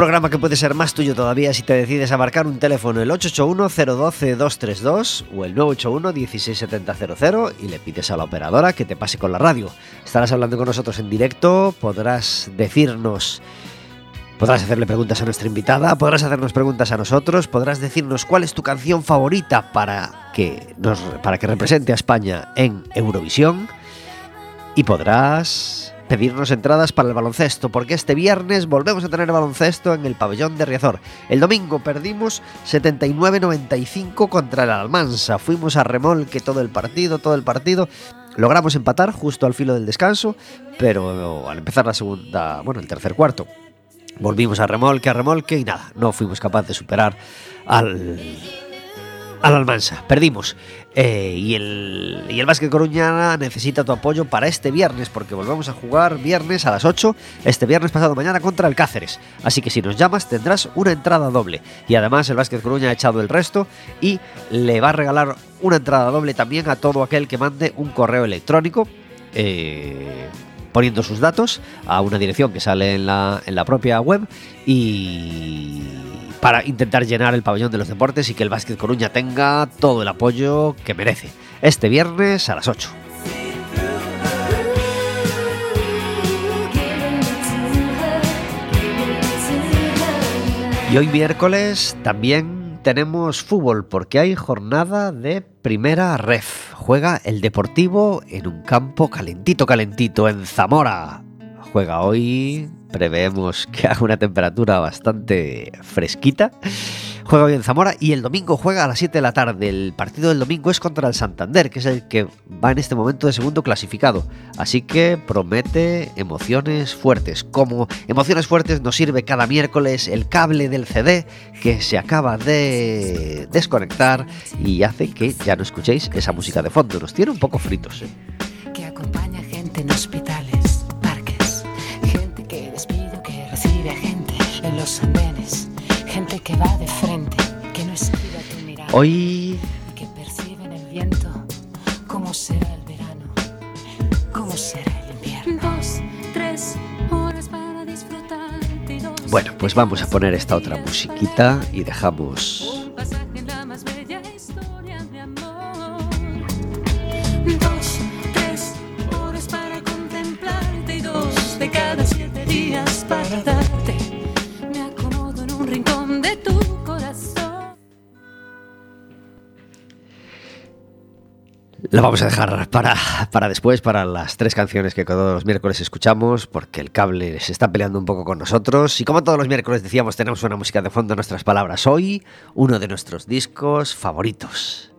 Programa que puede ser más tuyo todavía si te decides a marcar un teléfono el 881-012-232 o el 981-16700 y le pides a la operadora que te pase con la radio. Estarás hablando con nosotros en directo, podrás decirnos... Podrás hacerle preguntas a nuestra invitada, podrás hacernos preguntas a nosotros, podrás decirnos cuál es tu canción favorita para que, para que represente a España en Eurovisión y podrás pedirnos entradas para el baloncesto, porque este viernes volvemos a tener baloncesto en el pabellón de Riazor. El domingo perdimos 79-95 contra el Almansa. Fuimos a remolque todo el partido, todo el partido. Logramos empatar justo al filo del descanso, pero al empezar la segunda, bueno, el tercer cuarto, volvimos a remolque, a remolque y nada, no fuimos capaces de superar al al Almansa. Perdimos. Eh, y, el, y el Básquet Coruñana necesita tu apoyo para este viernes, porque volvemos a jugar viernes a las 8, este viernes pasado mañana contra el Cáceres. Así que si nos llamas tendrás una entrada doble. Y además el Básquet Coruña ha echado el resto y le va a regalar una entrada doble también a todo aquel que mande un correo electrónico. Eh, poniendo sus datos a una dirección que sale en la, en la propia web y para intentar llenar el pabellón de los deportes y que el Básquet Coruña tenga todo el apoyo que merece. Este viernes a las 8. Y hoy miércoles también tenemos fútbol porque hay jornada de primera ref. Juega el Deportivo en un campo calentito, calentito en Zamora. Juega hoy Preveemos que haga una temperatura bastante fresquita. Juega hoy en Zamora y el domingo juega a las 7 de la tarde. El partido del domingo es contra el Santander, que es el que va en este momento de segundo clasificado. Así que promete emociones fuertes. Como emociones fuertes nos sirve cada miércoles el cable del CD que se acaba de desconectar y hace que ya no escuchéis esa música de fondo. Nos tiene un poco fritos. ¿eh? Que acompaña gente en hospitales los andenes, gente que va de Hoy que perciben el viento, cómo será el verano, cómo será el invierno. Dos, tres horas para disfrutar. Dos, bueno, pues vamos a poner esta otra musiquita y dejamos un pasaje en la más bella historia de amor. Dos, tres horas para contemplarte y dos de cada siete días para darte. La vamos a dejar para, para después, para las tres canciones que todos los miércoles escuchamos, porque el cable se está peleando un poco con nosotros. Y como todos los miércoles decíamos, tenemos una música de fondo nuestras palabras. Hoy, uno de nuestros discos favoritos.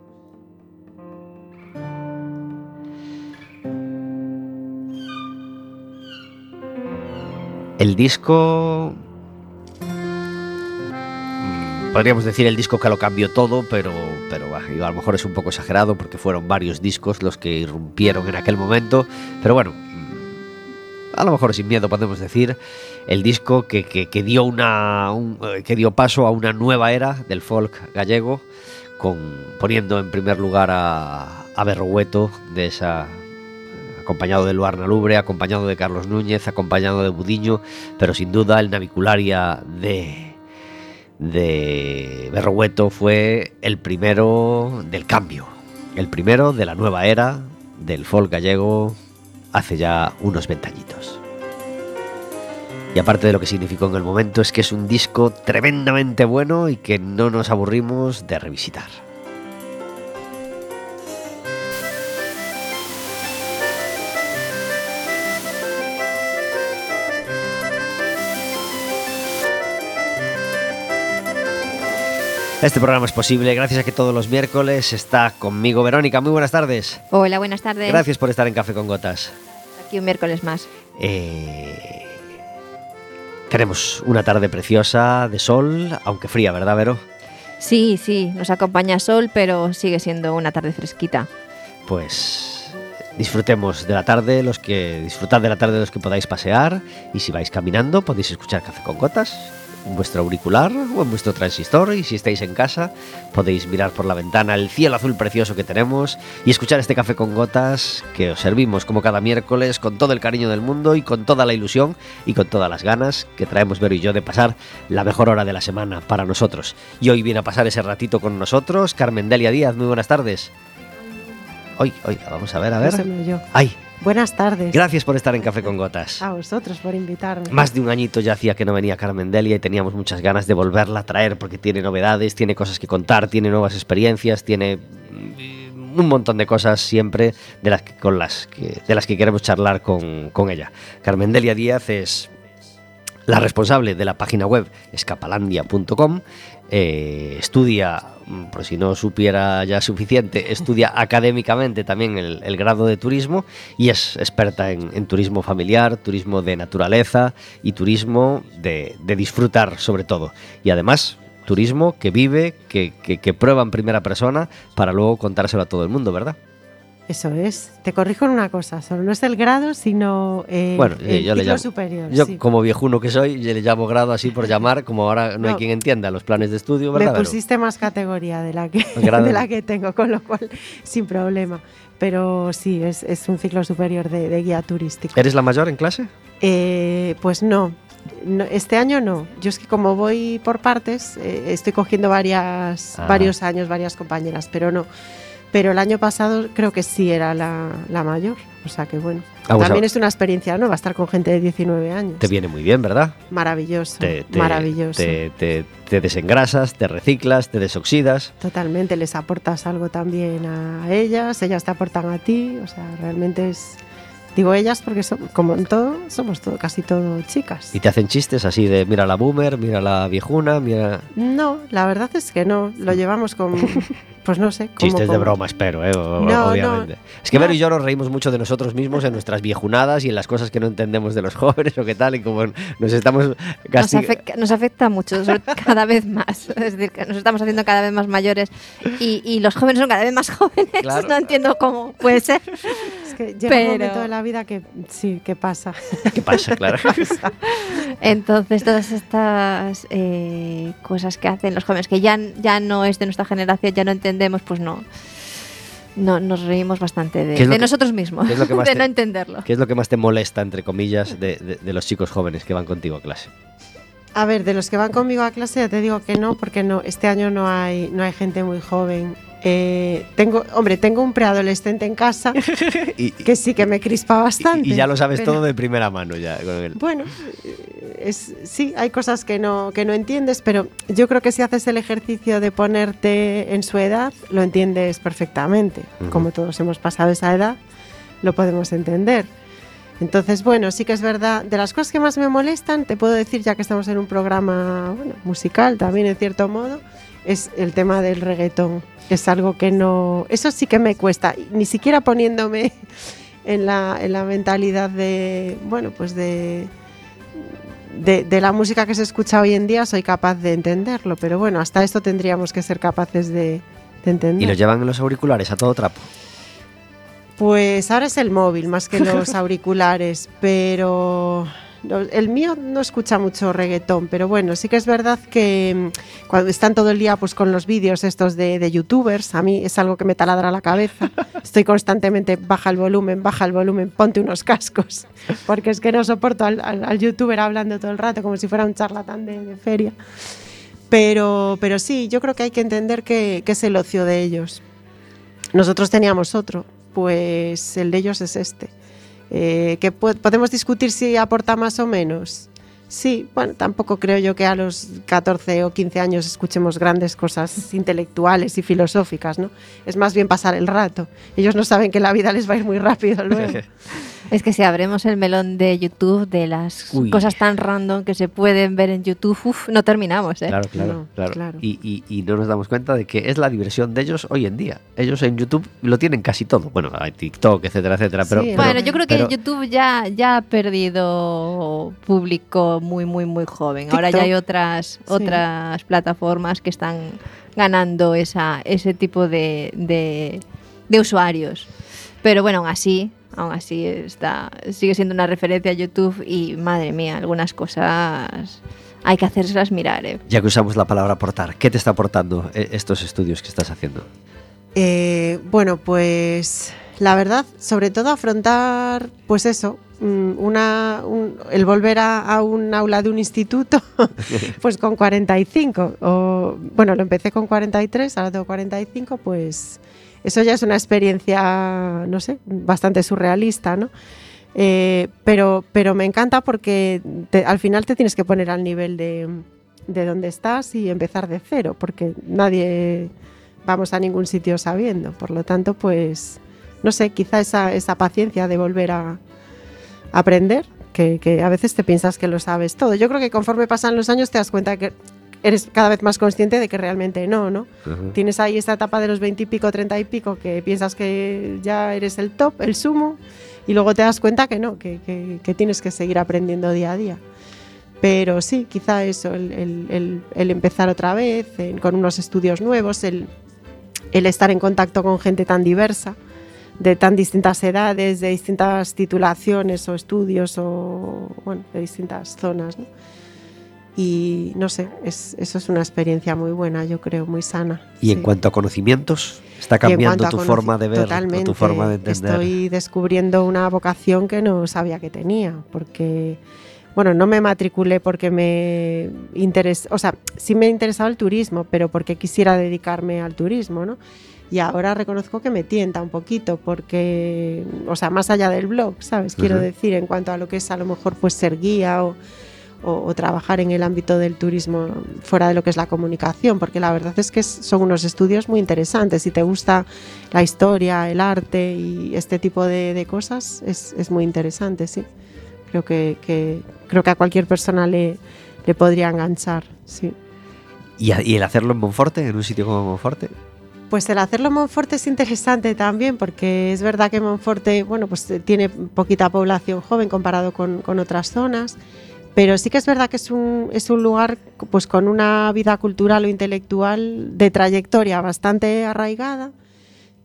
El disco podríamos decir el disco que lo cambió todo, pero, pero a lo mejor es un poco exagerado porque fueron varios discos los que irrumpieron en aquel momento. Pero bueno, mm, a lo mejor sin miedo podemos decir el disco que, que- que dio una, un- eh, que dio paso a una nueva era del folk gallego, con, poniendo en primer lugar a, a Berrogueto de esa acompañado de Luarna Lubre, acompañado de Carlos Núñez, acompañado de Budiño, pero sin duda el Navicularia de, de Berrogueto fue el primero del cambio, el primero de la nueva era del folk gallego hace ya unos 20 añitos. Y aparte de lo que significó en el momento, es que es un disco tremendamente bueno y que no nos aburrimos de revisitar. Este programa es posible gracias a que todos los miércoles está conmigo Verónica. Muy buenas tardes. Hola, buenas tardes. Gracias por estar en Café con Gotas. Aquí un miércoles más. Eh, tenemos una tarde preciosa de sol, aunque fría, ¿verdad, Vero? Sí, sí, nos acompaña sol, pero sigue siendo una tarde fresquita. Pues disfrutemos de la tarde, los que disfrutad de la tarde los que podáis pasear y si vais caminando podéis escuchar Café con Gotas en vuestro auricular o en vuestro transistor y si estáis en casa podéis mirar por la ventana el cielo azul precioso que tenemos y escuchar este café con gotas que os servimos como cada miércoles con todo el cariño del mundo y con toda la ilusión y con todas las ganas que traemos Vero y yo de pasar la mejor hora de la semana para nosotros. Y hoy viene a pasar ese ratito con nosotros Carmen Delia Díaz, muy buenas tardes. Hoy, hoy, vamos a ver, a ver. Ay, Buenas tardes. gracias por estar en Café con Gotas. A vosotros por invitarme. Más de un añito ya hacía que no venía Carmen Delia y teníamos muchas ganas de volverla a traer porque tiene novedades, tiene cosas que contar, tiene nuevas experiencias, tiene mm, un montón de cosas siempre de las que, con las que, de las que queremos charlar con, con ella. Carmen Delia Díaz es la responsable de la página web escapalandia.com. eh, estudia, mm, por si no supiera ya suficiente, estudia académicamente también el, grado de turismo y es experta en, turismo familiar, turismo de naturaleza y turismo de, de disfrutar sobre todo. Y además, turismo que vive, que, que, que prueba en primera persona para luego contárselo a todo el mundo, ¿verdad? Eso es. Te corrijo en una cosa, solo no es el grado, sino eh, Bueno, el yo le ciclo llamo- superior. Yo, sí. como viejuno que soy, yo le llamo grado así por llamar, como ahora no, hay quien entienda los planes de estudio, Me ¿verdad? Vero? pusiste más categoría de la que, de la que tengo, con lo cual sin problema. Pero sí, es, es un ciclo superior de, de guía turístico. ¿Eres la mayor en clase? Eh, pues no. No, Este año no. Yo es que como voy por partes, eh, estoy cogiendo varias, Ah. varios años, varias compañeras, pero no. Pero el año pasado creo que sí era la, la mayor. O sea que bueno. Vamos a- También es una experiencia nueva estar con gente de 19 años. Te viene muy bien, ¿verdad? Maravilloso. Te, te- maravilloso. Te, te- te desengrasas, te reciclas, te desoxidas. Totalmente, les aportas algo también a ellas, ellas te aportan a ti, o sea, realmente es... Digo ellas porque son, como en todo, somos todo, casi todo chicas. Y te hacen chistes así de mira la boomer, mira la viejuna, mira... No, la verdad es que no, lo llevamos con, pues no sé, como Chistes de broma, espero, ¿eh? O- No, obviamente. no. es que No. Vero y yo nos reímos mucho de nosotros mismos en nuestras viejunadas y en las cosas que no entendemos de los jóvenes o qué tal, y como nos estamos Nos, casi... afec- nos afecta mucho, cada vez más. Es decir, que nos estamos haciendo cada vez más mayores y, y los jóvenes son cada vez más jóvenes. Claro. No entiendo cómo puede ser. Es que llega un momento de la vida que sí, que pasa. ¿Qué pasa, claro? Entonces, todas estas eh, cosas que hacen los jóvenes, que ya, ya no es de nuestra generación, ya no entendemos, pues no. No, nos reímos bastante de, ¿Qué es lo de que- nosotros mismos, qué es lo que más de te- no entenderlo. ¿Qué es lo que más te molesta, entre comillas, de, de- de los chicos jóvenes que van contigo a clase? A ver, de los que van conmigo a clase ya te digo que no, porque no, este año no hay, no hay gente muy joven. Eh, tengo, hombre, tengo un preadolescente en casa Y, que sí que me crispa bastante. y ya lo sabes pero- todo de primera mano ya. con el- Bueno, eh, es, sí, hay cosas que no, que no entiendes, pero yo creo que si haces el ejercicio de ponerte en su edad, lo entiendes perfectamente. Ujú. Como todos hemos pasado esa edad, lo podemos entender. Entonces, bueno, sí que es verdad. De las cosas que más me molestan, te puedo decir, ya que estamos en un programa bueno, musical también, en cierto modo, es el tema del reggaetón. Es algo que no. Eso sí que me cuesta. Ni siquiera poniéndome en la, en la mentalidad de. Bueno, pues de. De, de la música que se escucha hoy en día soy capaz de entenderlo, pero bueno, hasta esto tendríamos que ser capaces de, de entender. Y los llevan en los auriculares a todo trapo. Pues ahora es el móvil más que los auriculares, pero el mío no escucha mucho reggaetón, pero bueno, sí que es verdad que mm, cuando están todo el día pues con los vídeos estos de, de youtubers, a mí es algo que me taladra la cabeza. Estoy constantemente, baja el volumen, baja el volumen, ponte unos cascos, porque es que no soporto al, al- al youtuber hablando todo el rato como si fuera un charlatán de, de feria. Pero, pero sí, yo creo que hay que entender que, que es el ocio de ellos. Nosotros teníamos otro, pues el de ellos es este. Eh, que po- podemos discutir si aporta más o menos. Sí, bueno, tampoco creo yo que a los 14 o 15 años escuchemos grandes cosas intelectuales y filosóficas, ¿no? Es más bien pasar el rato. Ellos no saben que la vida les va a ir muy rápido luego. Es que si abrimos el melón de YouTube, de las Uy. cosas tan random que se pueden ver en YouTube, uf, no terminamos, ¿eh? Claro, claro, No, claro. claro. Y, y- y no nos damos cuenta de que es la diversión de ellos hoy en día. Ellos en YouTube lo tienen casi todo. Bueno, hay TikTok, etcétera, etcétera. Pero, Sí, pero- Bueno, yo creo que pero- YouTube ya, ya ha perdido público muy, muy, muy joven. Ahora ya hay otras, Sí. otras plataformas que están ganando esa, ese tipo de, de, de usuarios. Pero bueno, aún así, aún así está, sigue siendo una referencia a YouTube y madre mía, algunas cosas hay que hacérselas mirar, ¿eh? Ya que usamos la palabra aportar, ¿qué te está aportando eh, estos estudios que estás haciendo? Eh, bueno, pues la verdad, sobre todo afrontar, pues eso, mm, una, un- el volver a, a un aula de un instituto, pues con 45. O, bueno, lo empecé con 43, ahora tengo 45, pues eso ya es una experiencia, no sé, bastante surrealista, ¿no? Eh, pero, pero me encanta porque al final te tienes que poner al nivel de, de donde estás y empezar de cero, porque nadie vamos a ningún sitio sabiendo. Por lo tanto, pues, no sé, quizá esa, esa paciencia de volver a aprender, que a veces te piensas que lo sabes todo. Yo creo que conforme pasan los años te das cuenta que eres cada vez más consciente de que realmente no, ¿no? Tienes ahí esta etapa de los 20 y pico, 30 y pico, que piensas que ya eres el top, el sumo, y luego te das cuenta que no, que, que- que tienes que seguir aprendiendo día a día. Pero sí, quizá eso, el, el- el- el empezar otra vez en- con unos estudios nuevos, el, el estar en contacto con gente tan diversa, de tan distintas edades, de distintas titulaciones o estudios, o bueno, de distintas zonas. ¿no? Y no sé, es- eso es una experiencia muy buena, yo creo, muy sana. Y en cuanto a conocimientos, está cambiando tu forma de ver, totalmente, tu forma de entender. Estoy descubriendo una vocación que no sabía que tenía, porque, bueno, no me matriculé porque me interesa, o sea, sí me interesaba el turismo, pero porque quisiera dedicarme al turismo, ¿no? Y ahora reconozco que me tienta un poquito, porque, o sea, más allá del blog, ¿sabes? Quiero decir, en cuanto a lo que es a lo mejor pues ser guía o, o- o trabajar en el ámbito del turismo fuera de lo que es la comunicación, porque la verdad es que son unos estudios muy interesantes. Si te gusta la historia, el arte y este tipo de, de cosas, es, es muy interesante, sí. Creo que, que- creo que a cualquier persona le, le podría enganchar, sí. ¿Y, a- y el hacerlo en Monforte, en un sitio como Monforte? Pues el hacerlo en Monforte es interesante también, porque es verdad que Monforte, bueno, pues eh, tiene poquita población joven comparado con, con otras zonas, pero sí que es verdad que es un, es un lugar pues con una vida cultural o intelectual de trayectoria bastante arraigada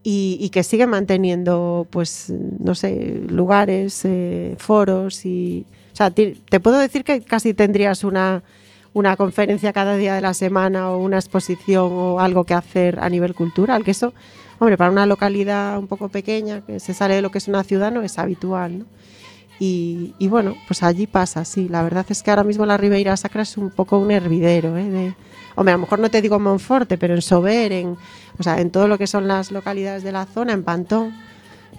y, y que sigue manteniendo, pues, no sé, lugares, eh, foros y... O sea, ti- te puedo decir que casi tendrías una, una conferencia cada día de la semana o una exposición o algo que hacer a nivel cultural, que eso, hombre, para una localidad un poco pequeña, que se sale de lo que es una ciudad, no es habitual, ¿no? Y, y bueno, pues allí pasa, sí. La verdad es que ahora mismo la Ribeira Sacra es un poco un hervidero, ¿eh? De, hombre, a lo mejor no te digo Monforte, pero en Sober, en, o sea, en todo lo que son las localidades de la zona, en Pantón,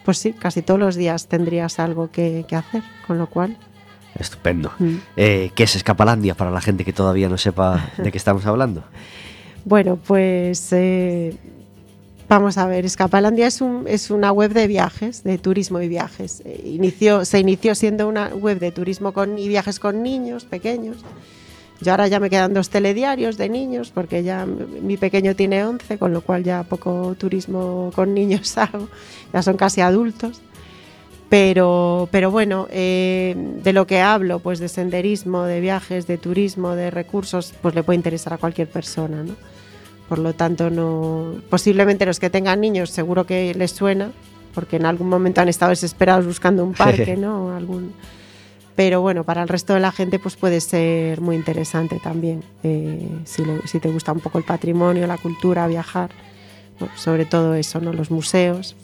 pues sí, casi todos los días tendrías algo que, que hacer, con lo cual... Estupendo. mm. Eh, ¿Qué es Escapalandia para la gente que todavía no sepa de qué estamos hablando? Bueno, pues eh, vamos a ver, Escapalandia es, un, es una web de viajes, de turismo y viajes. Eh, inició, se inició siendo una web de turismo con, y viajes con niños pequeños. Yo ahora ya me quedan dos telediarios de niños porque ya mi pequeño tiene 11, con lo cual ya poco turismo con niños hago, ya son casi adultos. Pero, pero bueno, eh, de lo que hablo, pues de senderismo, de viajes, de turismo, de recursos, pues le puede interesar a cualquier persona, ¿no? Por lo tanto, no, posiblemente los que tengan niños seguro que les suena, porque en algún momento han estado desesperados buscando un parque, ¿no? Algún, pero bueno, para el resto de la gente pues puede ser muy interesante también, eh, si, le- si te gusta un poco el patrimonio, la cultura, viajar, bueno, sobre todo eso, ¿no? Los museos,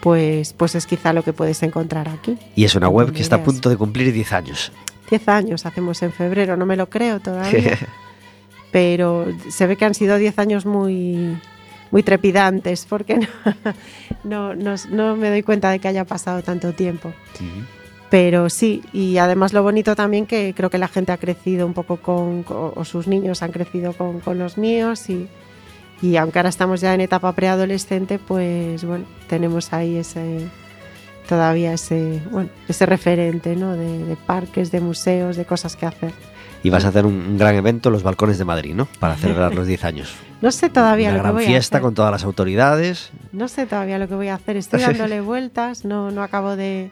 pues, pues es quizá lo que puedes encontrar aquí. Y es una web que está a punto de cumplir 10 años. 10 años hacemos en febrero, no me lo creo todavía, pero se ve que han sido 10 años muy, muy trepidantes, porque no, no, no, no me doy cuenta de que haya pasado tanto tiempo. Pero sí, y además lo bonito también que creo que la gente ha crecido un poco con, o sus niños han crecido con, con los míos y, y aunque ahora estamos ya en etapa preadolescente, pues bueno, tenemos ahí ese, todavía ese, bueno, ese referente ¿no? de, de parques, de museos, de cosas que hacer. Y vas a hacer un, un gran evento en los balcones de Madrid, ¿no? Para celebrar los 10 años. No sé todavía Una lo que voy a fiesta hacer. con todas las autoridades. No sé todavía lo que voy a hacer. Estoy dándole vueltas, no, no acabo de,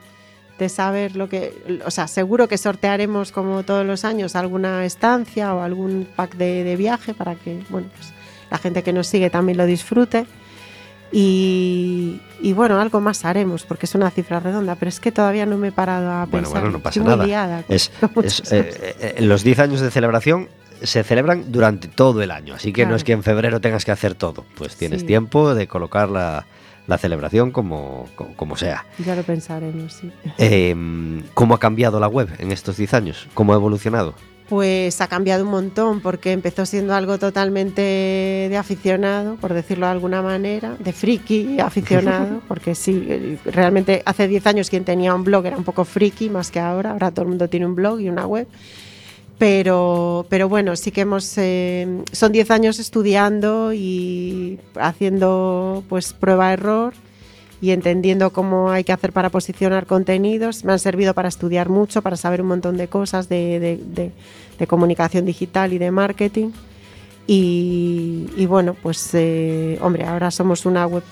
de saber lo que... O sea, seguro que sortearemos como todos los años alguna estancia o algún pack de, de viaje para que, bueno, pues la gente que nos sigue también lo disfrute. Y, y bueno, algo más haremos, porque es una cifra redonda, pero es que todavía no me he parado a pensar. bueno, no pasa nada. liada con- Es, con muchas es, eh, eh, los 10 años de celebración se celebran durante todo el año, así que no es que en febrero tengas que hacer todo. Pues tienes Sí. tiempo de colocar la, la celebración como, como, como sea. Ya lo pensaremos, sí. Eh, ¿Cómo ha cambiado la web en estos 10 años? ¿Cómo ha evolucionado? Pues ha cambiado un montón porque empezó siendo algo totalmente de aficionado, por decirlo de alguna manera, de friki aficionado, porque sí, realmente hace 10 años quien tenía un blog era un poco friki más que ahora, ahora todo el mundo tiene un blog y una web. Pero, pero bueno, sí que hemos, eh, son 10 años estudiando y haciendo pues prueba-error y entendiendo cómo hay que hacer para posicionar contenidos. Me han servido para estudiar mucho, para saber un montón de cosas de, de- de- de comunicación digital y de marketing. Y, y bueno, pues eh, hombre, ahora somos una web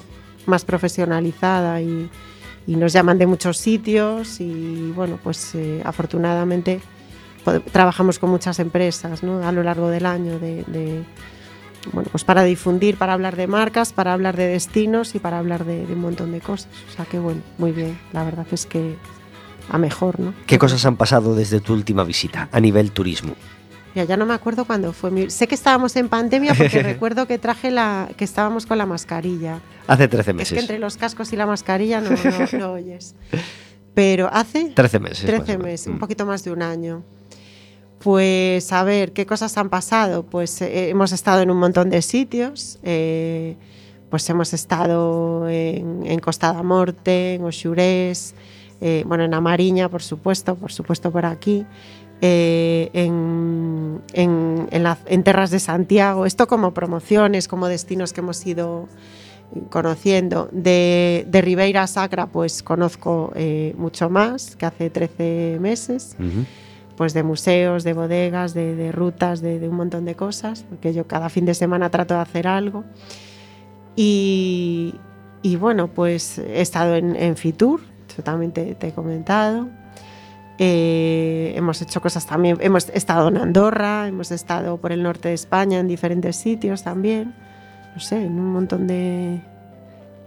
más profesionalizada y, y nos llaman de muchos sitios y bueno, pues eh, afortunadamente trabajamos con muchas empresas ¿no? a lo largo del año de- bueno, pues para difundir, para hablar de marcas, para hablar de destinos y para hablar de, de un montón de cosas. O sea que bueno, muy bien. La verdad es que a mejor, ¿no? ¿Qué cosas han pasado desde tu última visita a nivel turismo? Ya, ya no me acuerdo cuándo fue. mi- Sé que estábamos en pandemia porque recuerdo que traje la, que estábamos con la mascarilla. Hace 13 Es meses. que entre los cascos y la mascarilla no, no, no oyes. Pero hace 13 meses. más o 13 menos. meses, un Mm. poquito más de un año. Pues a ver, ¿qué cosas han pasado? Pues eh, hemos estado en un montón de sitios. eh, pues hemos estado en, en Costa da Morte, en Oxurés, eh, bueno, en Amariña, por supuesto, por supuesto por aquí. en, en, Terras de Santiago, esto como promociones, como destinos que hemos ido conociendo. De, de Ribeira Sacra, pues conozco mucho más que hace 13 meses, Ujú. Pues de museos, de bodegas, de, de rutas, de, de un montón de cosas, porque yo cada fin de semana trato de hacer algo. Y, y bueno, pues he estado en, en Fitur, eso también te, te he comentado. Eh, hemos hecho cosas también, hemos estado en Andorra, hemos estado por el norte de España en diferentes sitios también, no sé, en un montón de,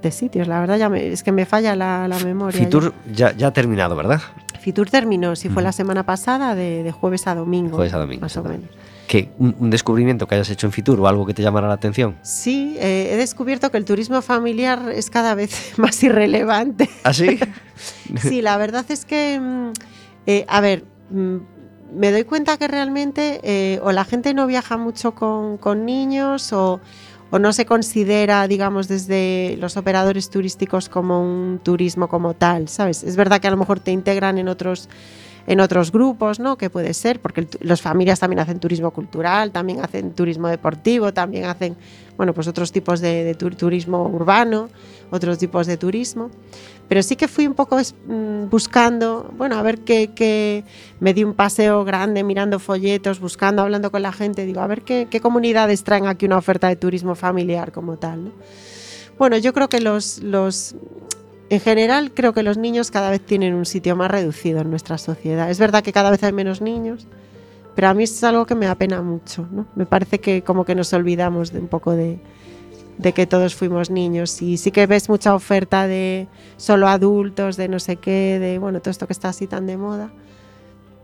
de sitios. La verdad ya me- es que me falla la, la memoria. ya. Fitur ya, ya ha terminado, ¿verdad? Fitur terminó, si fue la semana pasada, de, de jueves a domingo. Jueves a domingo, Más o menos. ¿Qué, un, un descubrimiento que hayas hecho en Fitur o algo que te llamara la atención? Sí, eh, he descubierto que el turismo familiar es cada vez más irrelevante. ¿Ah, sí? Sí, la verdad es que, mm, eh, a ver, mm, me doy cuenta que realmente eh, o la gente no viaja mucho con, con niños o, o no se considera, digamos, desde los operadores turísticos como un turismo como tal, ¿sabes? Es verdad que a lo mejor te integran en otros en otros grupos, ¿no? Que puede ser, porque las familias también hacen turismo cultural, también hacen turismo deportivo, también hacen, bueno, pues otros tipos de, de tur- turismo urbano, otros tipos de turismo. Pero sí que fui un poco mm, buscando, bueno, a ver qué, qué- me di un paseo grande mirando folletos, buscando, hablando con la gente, digo, a ver qué, qué comunidades traen aquí una oferta de turismo familiar como tal, ¿no? Bueno, yo creo que los, los, en general, creo que los niños cada vez tienen un sitio más reducido en nuestra sociedad. Es verdad que cada vez hay menos niños, pero a mí es algo que me apena mucho, ¿no? Me parece que como que nos olvidamos de un poco de, de que todos fuimos niños y sí que ves mucha oferta de solo adultos, de no sé qué, de bueno, todo esto que está así tan de moda.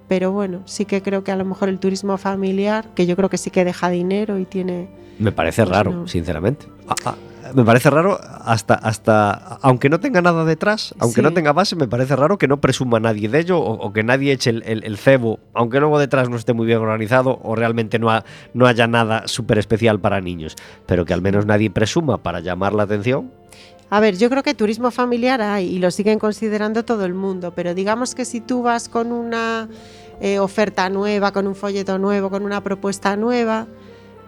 Pero bueno, sí que creo que a lo mejor el turismo familiar, que yo creo que sí que deja dinero y tiene... Me parece Pues raro, no. sinceramente. Ah, ah, me parece raro hasta, hasta, aunque no tenga nada detrás, aunque Sí. no tenga base, me parece raro que no presuma nadie de ello o, o que nadie eche el, el- el cebo, aunque luego detrás no esté muy bien organizado o realmente no, ha- no haya nada súper especial para niños, pero que al menos nadie presuma para llamar la atención. A ver, yo creo que turismo familiar hay y lo siguen considerando todo el mundo, pero digamos que si tú vas con una eh, oferta nueva, con un folleto nuevo, con una propuesta nueva,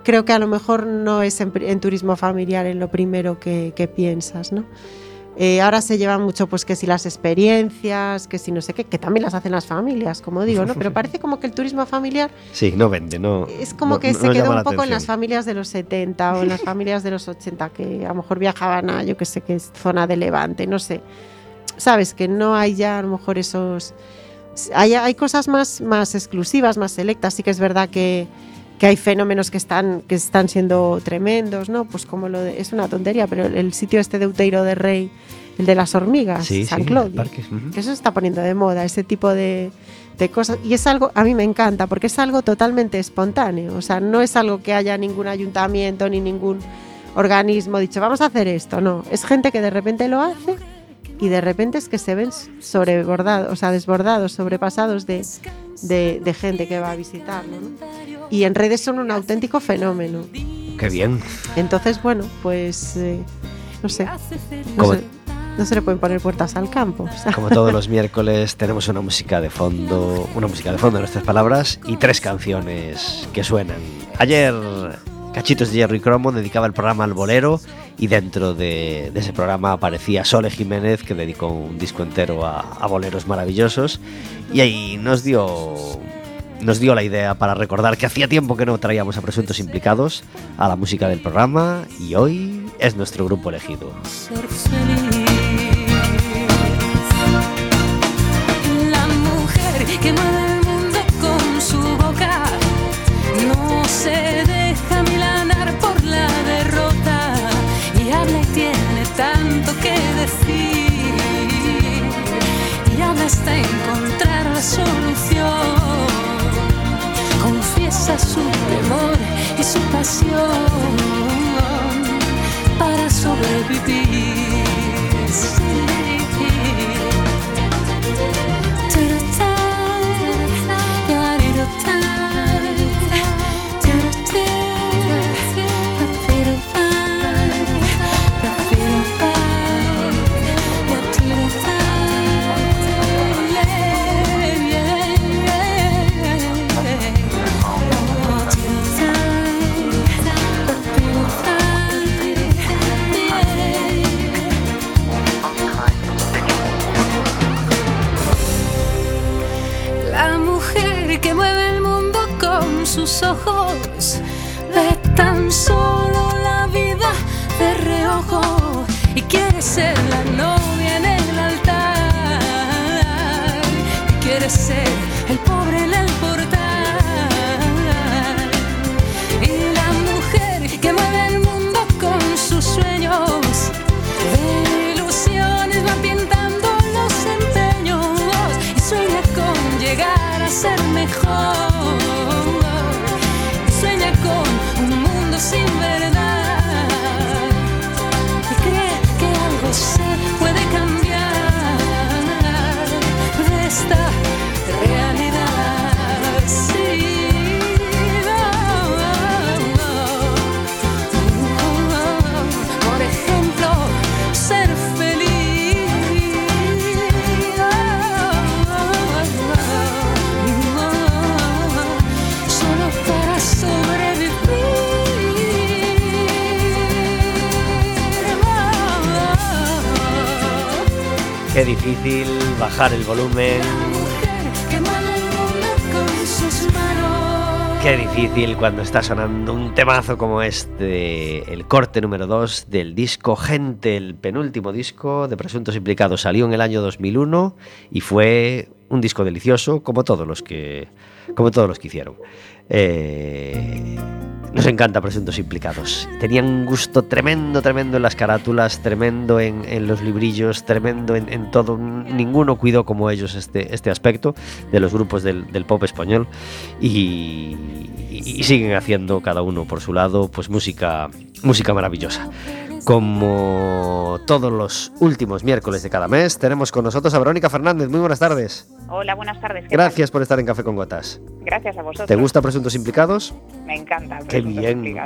creo que a lo mejor no es en, en turismo familiar en lo primero que, que piensas, ¿no? Eh, ahora se llevan mucho, pues que si las experiencias, que si no sé qué, que también las hacen las familias, como digo, ¿no? Pero parece como que el turismo familiar Sí, no vende, no. es como no- que no se quedó un poco en las atención. familias de los 70 o en las familias de los 80, que a lo mejor viajaban a, yo que sé, que es zona de Levante, no sé. Sabes, que no hay ya a lo mejor esos... Hay, hay cosas más, más exclusivas, más selectas, sí que es verdad que, que hay fenómenos que están, que están siendo tremendos, ¿no? Pues como lo de, es una tontería, pero el, sitio este de Uteiro de Rey, el de las hormigas, Sí, San sí, Claudio, que eso se está poniendo de moda, ese tipo de, de cosas. Y es algo, a mí me encanta, porque es algo totalmente espontáneo. O sea, no es algo que haya ningún ayuntamiento ni ningún organismo dicho, vamos a hacer esto. No, es gente que de repente lo hace y de repente es que se ven sobrebordados, o sea, desbordados, sobrepasados de, de, de gente que va a visitarlo. ¿no? Y en redes son un auténtico fenómeno. Qué bien. Entonces, bueno, pues eh, no sé, no, sé, no se le pueden poner puertas al campo. o sea. Como todos los miércoles tenemos una música de fondo, una música de fondo en nuestras palabras y tres canciones que suenan. Ayer Cachitos de Jerry Cromo dedicaba el programa al bolero y dentro de, ese programa aparecía Sole Jiménez que dedicó un disco entero a, boleros maravillosos y ahí nos dio nos dio la idea para recordar que hacía tiempo que no traíamos a presuntos implicados a la música del programa y hoy es nuestro grupo elegido. Hasta encontrar la solución. Confiesa su temor y su pasión para sobrevivir. Qué difícil bajar el volumen. Qué difícil cuando está sonando un temazo como este, el corte número 2 del disco Gente, el penúltimo disco de Presuntos Implicados. Salió en el año 2001 y fue un disco delicioso, como todos los que, como todos los que hicieron. Eh, nos encanta Presuntos Implicados. Tenían un gusto tremendo, tremendo en las carátulas, tremendo en, en los librillos, tremendo en, en todo. Ninguno cuidó como ellos este, este aspecto de los grupos del, del pop español y, y- siguen haciendo cada uno por su lado pues música, música maravillosa. Como todos los últimos miércoles de cada mes, tenemos con nosotros a Verónica Fernández. Muy buenas tardes. Hola, buenas tardes. ¿qué Gracias por estar en Café con Gotas. Gracias a vosotros. ¿Te gusta Presuntos Implicados? Me encanta. Qué bien.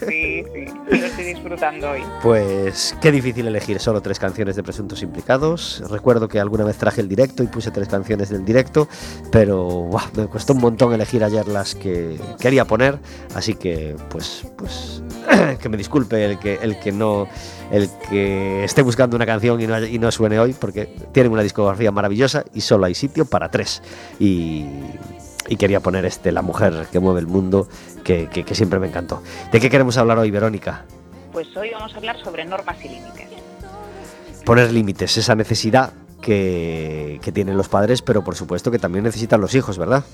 Sí, sí, lo estoy disfrutando hoy. Pues qué difícil elegir solo tres canciones de Presuntos Implicados. Recuerdo que alguna vez traje el directo y puse tres canciones del directo, pero me costó un montón elegir ayer las que quería poner, así que pues pues que me disculpe el que el que que no el que esté buscando una canción y no, y no suene hoy, porque tienen una discografía maravillosa y solo hay sitio para tres. Y, y quería poner este La mujer que mueve el mundo, que, que- que siempre me encantó. ¿De qué queremos hablar hoy, Verónica? Pues hoy vamos a hablar sobre normas y límites. Poner límites, esa necesidad que, que tienen los padres, pero por supuesto que también necesitan los hijos, ¿verdad?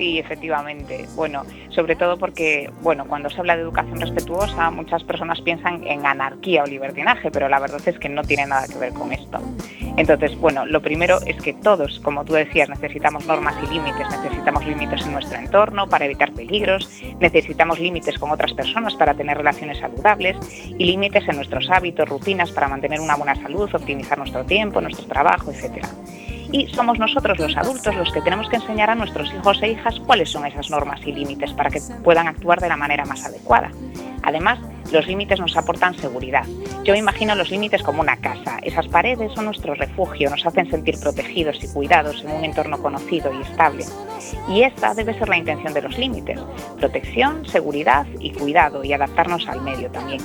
Sí, efectivamente. Bueno, sobre todo porque, bueno, cuando se habla de educación respetuosa, muchas personas piensan en anarquía o libertinaje, pero la verdad es que no tiene nada que ver con esto. Entonces, bueno, lo primero es que todos, como tú decías, necesitamos normas y límites, necesitamos límites en nuestro entorno para evitar peligros, necesitamos límites con otras personas para tener relaciones saludables y límites en nuestros hábitos, rutinas para mantener una buena salud, optimizar nuestro tiempo, nuestro trabajo, etcétera. Y somos nosotros los adultos los que tenemos que enseñar a nuestros hijos e hijas cuáles son esas normas y límites para que puedan actuar de la manera más adecuada. Además, los límites nos aportan seguridad. Yo me imagino los límites como una casa. Esas paredes son nuestro refugio, nos hacen sentir protegidos y cuidados en un entorno conocido y estable. Y esta debe ser la intención de los límites. Protección, seguridad y cuidado y adaptarnos al medio también.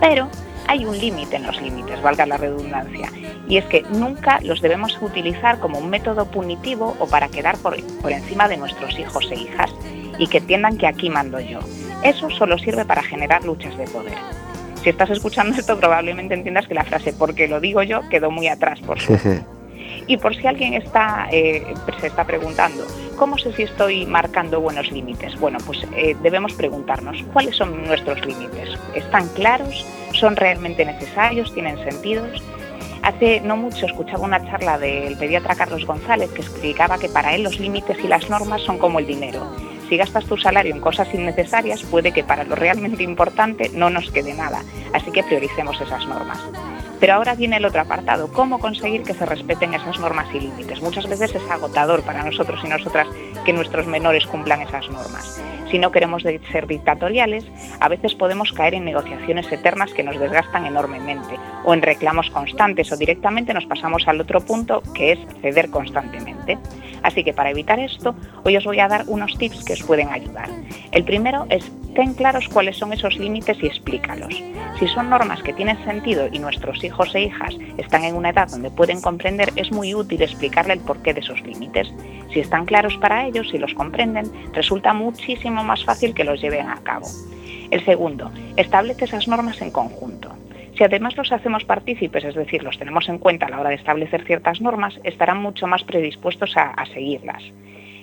Pero hay un límite en los límites, valga la redundancia, y es que nunca los debemos utilizar como un método punitivo o para quedar por, por encima de nuestros hijos e hijas y que entiendan que aquí mando yo. Eso solo sirve para generar luchas de poder. Si estás escuchando esto, probablemente entiendas que la frase porque lo digo yo quedó muy atrás, por supuesto. Y por si alguien está, eh, se está preguntando, ¿cómo sé si estoy marcando buenos límites? Bueno, pues eh, debemos preguntarnos, ¿cuáles son nuestros límites? ¿Están claros? ¿Son realmente necesarios? ¿Tienen sentidos? Hace no mucho escuchaba una charla del pediatra Carlos González que explicaba que para él los límites y las normas son como el dinero. Si gastas tu salario en cosas innecesarias, puede que para lo realmente importante no nos quede nada. Así que prioricemos esas normas. Pero ahora viene el otro apartado, cómo conseguir que se respeten esas normas y límites. Muchas veces es agotador para nosotros y nosotras que nuestros menores cumplan esas normas. Si no queremos ser dictatoriales, a veces podemos caer en negociaciones eternas que nos desgastan enormemente, o en reclamos constantes, o directamente nos pasamos al otro punto, que es ceder constantemente. Así que para evitar esto, hoy os voy a dar unos tips que os pueden ayudar. El primero es ten claros cuáles son esos límites y explícalos. Si son normas que tienen sentido y nuestros hijos e hijas están en una edad donde pueden comprender, es muy útil explicarle el porqué de esos límites. Si están claros para ellos y los comprenden, resulta muchísimo más fácil que los lleven a cabo. El segundo, establece esas normas en conjunto. Si además los hacemos partícipes, es decir, los tenemos en cuenta a la hora de establecer ciertas normas, estarán mucho más predispuestos a, a seguirlas.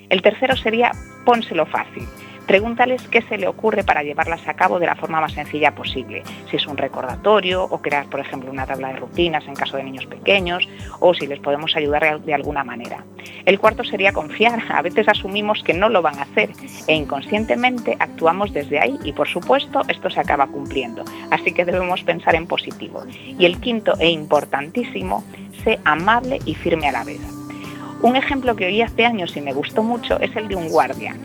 El tercero sería pónselo fácil. Pregúntales qué se le ocurre para llevarlas a cabo de la forma más sencilla posible. Si es un recordatorio o crear, por ejemplo, una tabla de rutinas en caso de niños pequeños o si les podemos ayudar de alguna manera. El cuarto sería confiar. A veces asumimos que no lo van a hacer e inconscientemente actuamos desde ahí y, por supuesto, esto se acaba cumpliendo. Así que debemos pensar en positivo. Y el quinto e importantísimo, sé amable y firme a la vez. Un ejemplo que oí hace años y me gustó mucho es el de un guardia.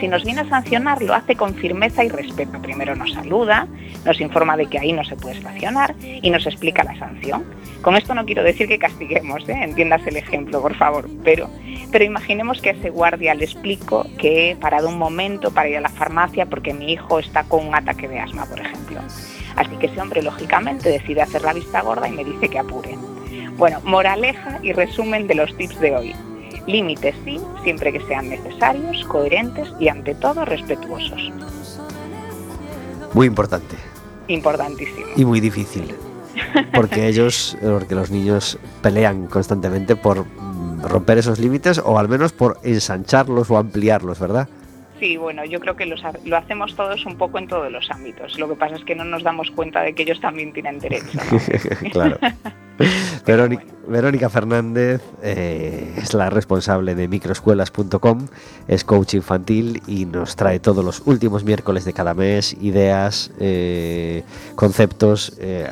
Si nos viene a sancionar, lo hace con firmeza y respeto. Primero nos saluda, nos informa de que ahí no se puede estacionar y nos explica la sanción. Con esto no quiero decir que castiguemos, ¿eh? entiendas el ejemplo, por favor, pero, pero imaginemos que a ese guardia le explico que he parado un momento para ir a la farmacia porque mi hijo está con un ataque de asma, por ejemplo. Así que ese hombre, lógicamente, decide hacer la vista gorda y me dice que apure. Bueno, moraleja y resumen de los tips de hoy. Límites sí, siempre que sean necesarios, coherentes y ante todo respetuosos. Muy importante Importantísimo. y muy difícil. Porque ellos, porque los niños pelean constantemente por romper esos límites o al menos por ensancharlos o ampliarlos, ¿verdad? Sí, bueno, yo creo que los lo hacemos todos un poco en todos los ámbitos. Lo que pasa es que no nos damos cuenta de que ellos también tienen derecho. ¿no? claro. Verónica, Fernández eh, es la responsable de microescuelas.com, es coach infantil y nos trae todos los últimos miércoles de cada mes ideas, eh, conceptos eh,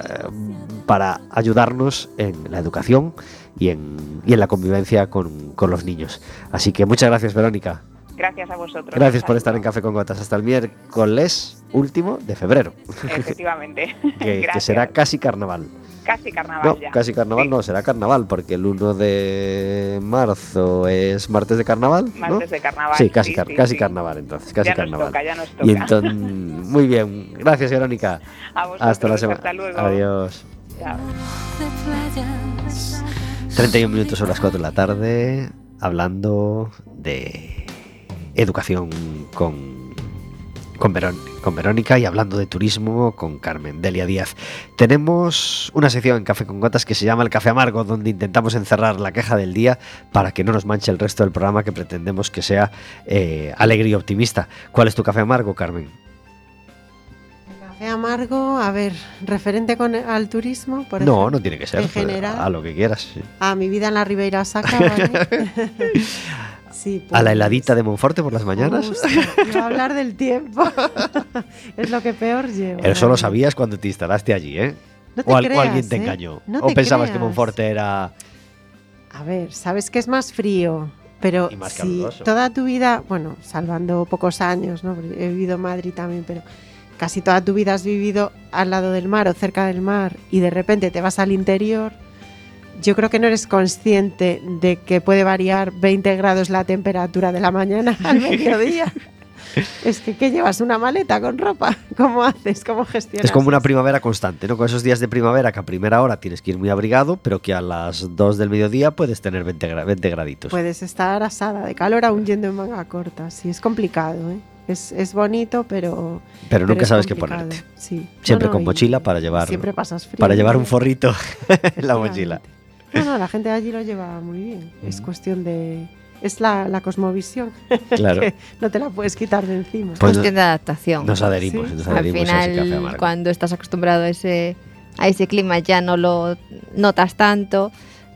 para ayudarnos en la educación y en, la convivencia con, con los niños. Así que muchas gracias Verónica. Gracias a vosotros. Gracias por estar en. Café con Gotas. Hasta el miércoles último de febrero, Efectivamente. que, será casi carnaval. casi carnaval No, ya. casi carnaval Sí, no, será carnaval, porque el 1 de marzo es martes de carnaval. ¿no? Martes de carnaval. Sí, casi, car- sí, casi carnaval, entonces, casi ya carnaval. nos toca, ya nos toca. Y entonces, muy bien. Gracias, Verónica. a vosotros, Hasta la semana. Hasta luego. Adiós. Chao. de playas. 31 minutos son las 4 de la tarde, hablando de educación con, con, Verón- con Verónica y hablando de turismo con Carmen Delia Díaz. Tenemos una sección en Café con Gotas que se llama El Café Amargo, donde intentamos encerrar la queja del día para que no nos manche el resto del programa que pretendemos que sea eh, alegre y optimista. ¿Cuál es tu café amargo, Carmen? Café amargo, a ver, referente con, al turismo, por no, ejemplo. no tiene que ser. En general. A lo que quieras. sí. A mi vida en la Ribeira Sacra, ¿vale? sí, A la pues- heladita de Monforte por las mañanas. Iba a hablar del tiempo. es lo que peor llevo. Eso lo sabías cuando te instalaste allí, ¿eh? No te o, alguien te ¿eh? engañó. No o te pensabas que. Monforte era. A ver, sabes que es más frío, pero más si caluroso. toda tu vida, bueno, salvando pocos años, ¿no? He vivido en Madrid también, pero casi toda tu vida has vivido al lado del mar o cerca del mar y de repente te vas al interior, yo creo que no eres consciente de que puede variar 20 grados la temperatura de la mañana al mediodía. es que, ¿qué llevas? ¿Una maleta con ropa? ¿Cómo haces? ¿Cómo gestionas? Es como una primavera constante, ¿no? Con esos días de primavera que a primera hora tienes que ir muy abrigado, pero que a las 2 del mediodía puedes tener 20, gra- 20 graditos. Puedes estar asada de calor aún yendo en manga corta. Sí, es complicado, ¿eh? Es, es bonito, pero. pero nunca es sabes qué ponerte. Sí. Siempre No, no, con mochila para llevar, Siempre pasas frío. para llevar un forrito en la mochila. No, no, la gente de allí lo lleva muy bien. Es cuestión de. Es la, la cosmovisión. Claro. que no te la puedes quitar de encima. Pues cuestión de adaptación. Nos adherimos, Sí. nos Al adherimos a ese café final, cuando estás acostumbrado a ese, a ese clima ya no lo notas tanto,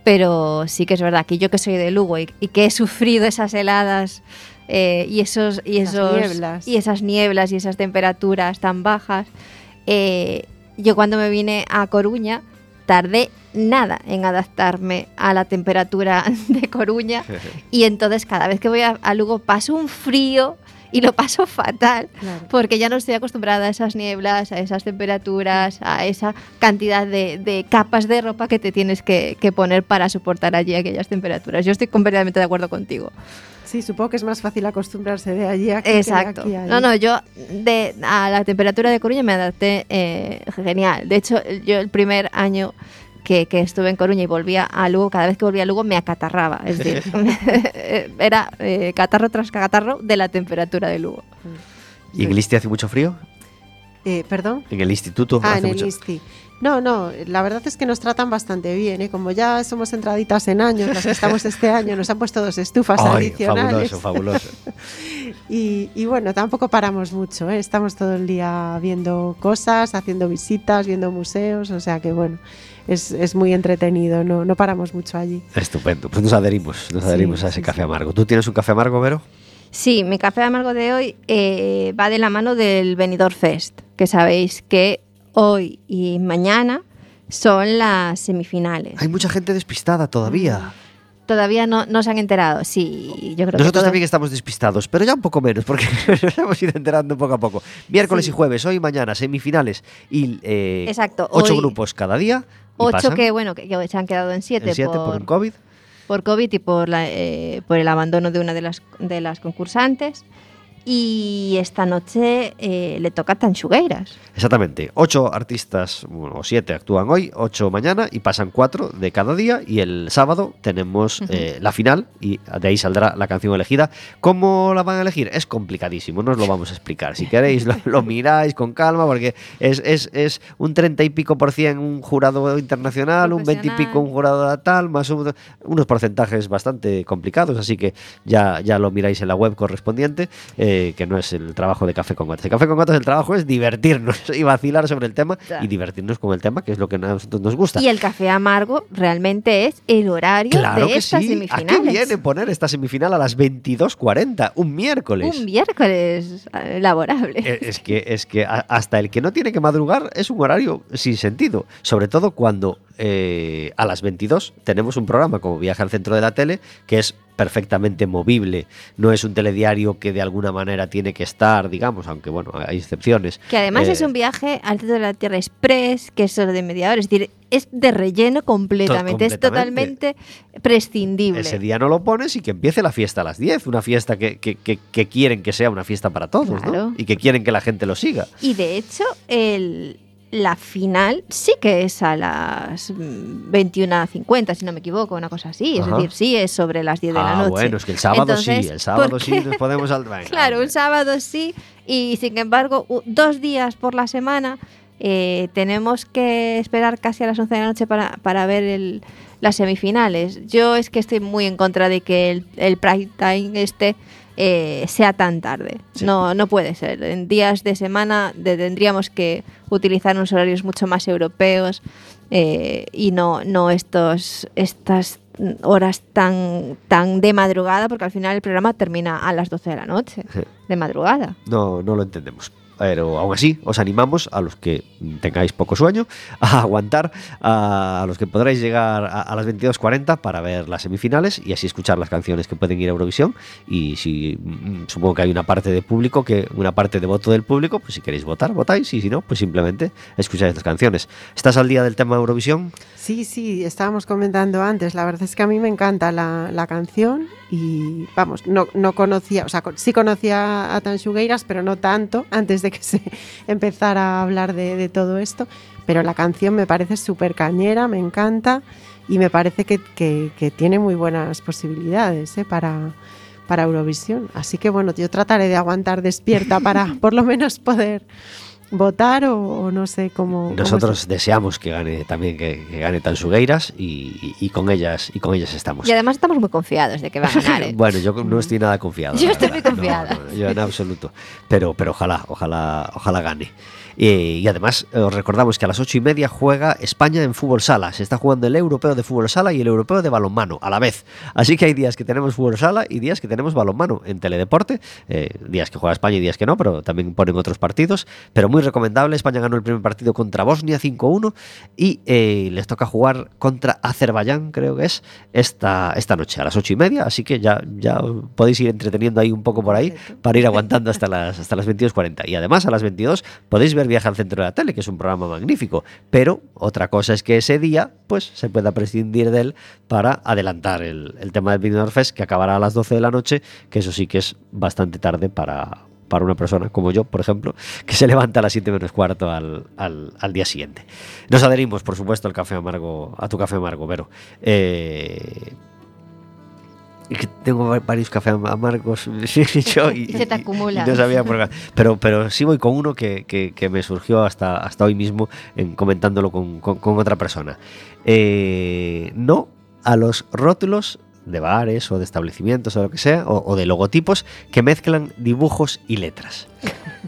pero sí que es verdad que yo que soy de Lugo y, y que he sufrido esas heladas eh, y esos y Esas esos nieblas. y esas nieblas y esas temperaturas tan bajas, eh, yo cuando me vine a Coruña tardé nada en adaptarme a la temperatura de Coruña y entonces cada vez que voy a, a Lugo paso un frío y lo paso fatal Claro. porque ya no estoy acostumbrada a esas nieblas, a esas temperaturas, a esa cantidad de, de capas de ropa que te tienes que, que poner para soportar allí aquellas temperaturas. Yo estoy completamente de acuerdo contigo. Sí, supongo que es más fácil acostumbrarse de allí a aquí. que de Exacto. aquí a allí. No, no, yo de, a la temperatura de Coruña me adapté eh, genial. De hecho, yo el primer año que, que estuve en Coruña y volvía a Lugo, cada vez que volvía a Lugo me acatarraba. Es decir, era eh, catarro tras catarro de la temperatura de Lugo. ¿Y en el ISTI hace mucho frío? Eh, ¿Perdón? En el instituto Ah, hace en el mucho ISTI. No, no, la verdad es que nos tratan bastante bien, ¿eh? Como ya somos entraditas en años, las que estamos este año, nos han puesto dos estufas Ay, adicionales. fabuloso, fabuloso. Y, y bueno, tampoco paramos mucho, ¿eh? Estamos todo el día viendo cosas, haciendo visitas, viendo museos, o sea que bueno, es, es muy entretenido, no, no paramos mucho allí. Estupendo. Pues nos adherimos, nos Sí, adherimos a ese sí, café amargo. ¿Tú tienes un café amargo, Vero? Sí, mi café amargo de hoy eh, va de la mano del Benidorm Fest, que sabéis que hoy y mañana son las semifinales. Hay mucha gente despistada todavía. Todavía no, no se han enterado, sí, yo creo que Nosotros todo- también estamos despistados, pero ya un poco menos, porque nos hemos ido enterando poco a poco. Miércoles Sí. y jueves, hoy y mañana, semifinales y eh, Exacto, ocho hoy- grupos cada día. Ocho pasan que, bueno, que, que se han quedado en siete, en siete por, por, COVID. por COVID y por, la, eh, por el abandono de una de las, de las concursantes. Y esta noche eh, le toca Tanchugueiras. Exactamente. Ocho artistas, bueno, siete actúan hoy, ocho mañana y pasan cuatro de cada día. Y el sábado tenemos eh, la final y de ahí saldrá la canción elegida. ¿Cómo la van a elegir? Es complicadísimo, no os lo vamos a explicar. Si queréis, lo, lo miráis con calma porque es, es, es un treinta y pico por cien un jurado internacional, un veinte y pico un jurado tal, más un- unos porcentajes bastante complicados. Así que ya, ya lo miráis en la web correspondiente, eh, que no es el trabajo de Café con Gotas. El Café con Gotas, el trabajo es divertirnos y vacilar sobre el tema y divertirnos con el tema, que es lo que a nosotros nos gusta. Y el café amargo realmente es el horario Claro de que estas sí. ¿A semifinales. qué viene poner esta semifinal a las 22.40? Un miércoles. Un miércoles eh, laborable. Eh, Es que, es que a- hasta el que no tiene que madrugar es un horario sin sentido. Sobre todo cuando eh, a las 22 tenemos un programa como Viaje al Centro de la Tele, que es perfectamente movible, no es un telediario que de alguna manera tiene que estar, digamos, aunque bueno, hay excepciones. Que además Eh, es un viaje al centro de la Tierra Express, que es solo de media hora. Es decir, es de relleno completamente. Es completamente. totalmente prescindible. Ese día no lo pones y que empiece la fiesta a las 10, una fiesta que, que- que- que quieren que sea una fiesta para todos, ¿no? Y que quieren que la gente lo siga. Y de hecho, el, la final sí que es a las mm, 21.50, si no me equivoco, una cosa así. Es Ajá. decir, sí es sobre las 10 de la ah, noche. bueno, es que el sábado Entonces, sí, el sábado ¿por sí nos podemos... al- Claro, un sábado sí, y sin embargo, dos días por la semana eh, tenemos que esperar casi a las 11 de la noche para, para ver el- las semifinales. Yo es que estoy muy en contra de que el, el prime time este eh, sea tan tarde. Sí. No, no puede ser. En días de semana de- tendríamos que utilizar unos horarios mucho más europeos eh, y no, no estos, estas horas tan, tan de madrugada, porque al final el programa termina a las 12 de la noche, Sí. de madrugada. No, no lo entendemos. Pero aún así, os animamos a los que tengáis poco sueño a aguantar, a los que podréis llegar a, a las 22.40 para ver las semifinales y así escuchar las canciones que pueden ir a Eurovisión. Y si mm, supongo que hay una parte de público, que una parte de voto del público, pues si queréis votar, votáis y si no, pues simplemente escucháis las canciones. ¿Estás al día del tema Eurovisión? Sí, sí, estábamos comentando antes. La verdad es que a mí me encanta la, la canción y vamos, no, no conocía, o sea, sí conocía a Tanxugueiras, pero no tanto antes de que se empezara a hablar de, de todo esto. Pero la canción me parece súper cañera, me encanta y me parece que, que- que tiene muy buenas posibilidades ¿eh? para, para Eurovisión. Así que bueno, yo trataré de aguantar despierta para por lo menos poder votar o, o no sé cómo. cómo Nosotros deseamos que gane también que, que gane Tansugueiras y, y- y con ellas y con ellas estamos. Y además estamos muy confiados de que va a ganar. ¿eh? Bueno, yo no estoy nada confiado. Yo estoy verdad. muy confiada. No, no, yo en absoluto. Pero, pero ojalá, ojalá, ojalá gane. Eh, y además, eh, os recordamos que a las ocho y media juega España en fútbol sala. Se está jugando el europeo de fútbol sala y el europeo de balonmano a la vez. Así que hay días que tenemos fútbol sala y días que tenemos balonmano en teledeporte. eh, días que juega España y días que no, pero también ponen otros partidos. Pero muy recomendable. España ganó el primer partido contra Bosnia 5-1 y eh, les toca jugar contra Azerbaiyán, creo que es, esta, esta noche a las ocho y media. Así que ya, ya podéis ir entreteniendo ahí un poco por ahí para ir aguantando hasta las, hasta las 22.40. Y además a las 22 podéis ver Viaje al Centro de la Tele, que es un programa magnífico. Pero otra cosa es que ese día pues se pueda prescindir de él para adelantar el, tema del Benidorm Fest, que acabará a las 12 de la noche, que eso sí que es bastante tarde para, para una persona como yo, por ejemplo, que se levanta a las 7 menos cuarto al, al- al día siguiente. Nos adherimos, por supuesto, al café amargo, a tu café amargo, Vero. Eh, y que tengo va- varios cafés am- amargos yo, y, Se te y acumulan. no sabía por qué. Pero, pero sí voy con uno que, que- que me surgió hasta, hasta hoy mismo en comentándolo con, con- con otra persona. Eh, no a los rótulos de bares o de establecimientos o lo que sea, o, o de logotipos que mezclan dibujos y letras.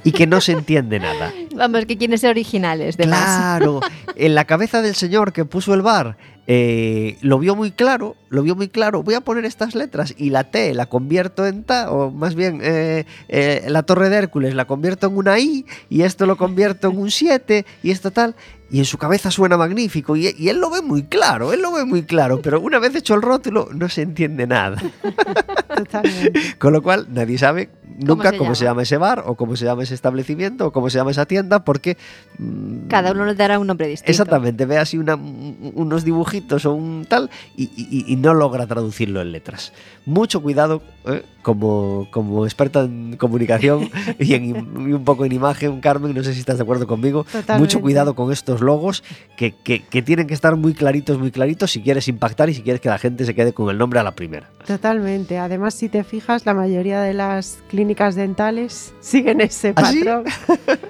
Y que no se entiende nada. Vamos, que quieren ser originales, de. Claro, en la cabeza del señor que puso el bar eh, lo vio muy claro, lo vio muy claro. Voy a poner estas letras y la T la convierto en ta, o más bien eh, eh, la torre de Hércules la convierto en una I y esto lo convierto en un 7 y esto tal. Y en su cabeza suena magnífico y, y él lo ve muy claro, él lo ve muy claro, pero una vez hecho el rótulo no se entiende nada. Totalmente. Con lo cual nadie sabe nunca se cómo se llama? ese bar o cómo se llama ese establecimiento o cómo se llama esa tienda porque... mm, Cada uno le dará un nombre distinto. Exactamente, ve así una- unos dibujitos o un tal y, y- y no logra traducirlo en letras. Mucho cuidado, ¿eh? como, como experta en comunicación y, en, y un poco en imagen, Carmen, no sé si estás de acuerdo conmigo. Totalmente. Mucho cuidado con estos logos que, que- que tienen que estar muy claritos, muy claritos si quieres impactar y si quieres que la gente se quede con el nombre a la primera. Totalmente. Además, si te fijas, la mayoría de las clínicas dentales siguen ese ¿Ah, sí? patrón.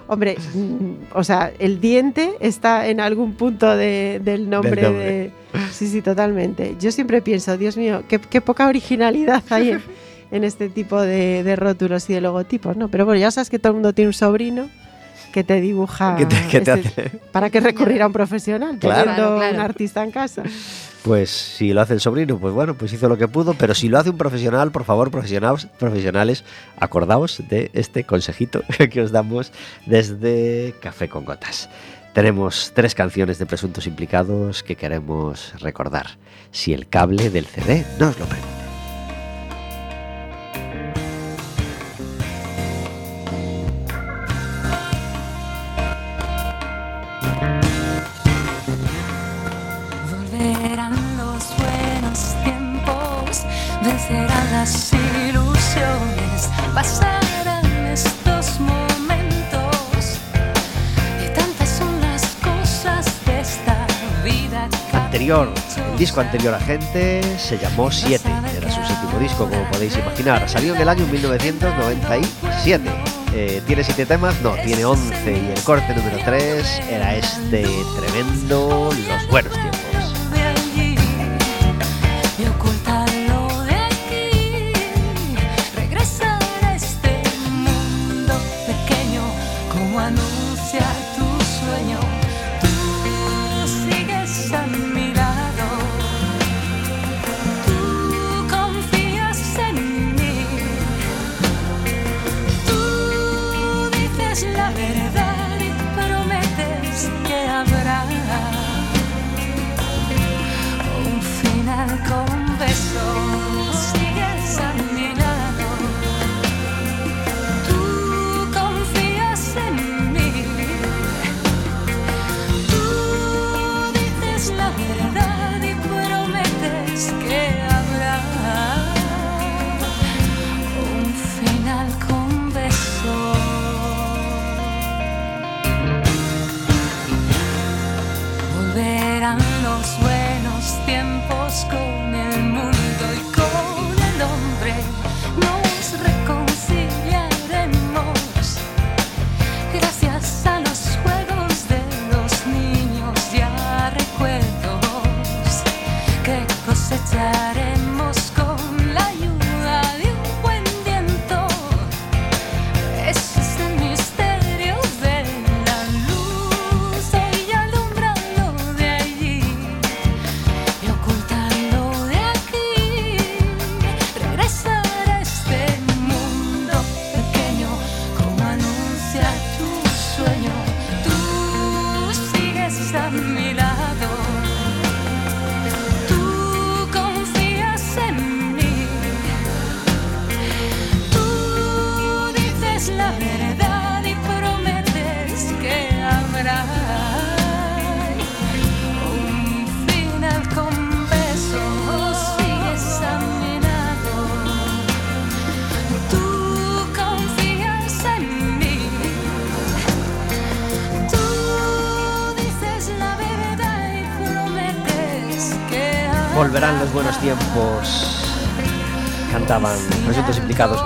Hombre, mm, o sea, el diente está en algún punto de- del nombre, nombre. de. Sí, sí, totalmente. Yo siempre pienso, Dios mío, qué, qué poca originalidad hay en, en este tipo de, de rótulos y de logotipos, ¿no? Pero bueno, ya sabes que todo el mundo tiene un sobrino que te dibuja. Que te- que te este- hace- ¿Para qué recurrir a un profesional? Claro. Teniendo Claro, claro. un artista en casa. Pues si lo hace el sobrino, pues bueno, pues hizo lo que pudo, pero si lo hace un profesional, por favor, profesionales, profesionales, acordaos de este consejito que os damos desde Café con Gotas. Tenemos tres canciones de presuntos implicados que queremos recordar, si el cable del CD nos lo permite. Las ilusiones pasarán estos momentos. Y tantas son las cosas de esta vida. que Anterior, el disco anterior a Gente se llamó 7, era su séptimo disco, como podéis imaginar. Salió en el año 1997. Eh, ¿Tiene 7 temas? No, tiene 11. Y el corte número 3 era este tremendo Los Buenos Tiempos.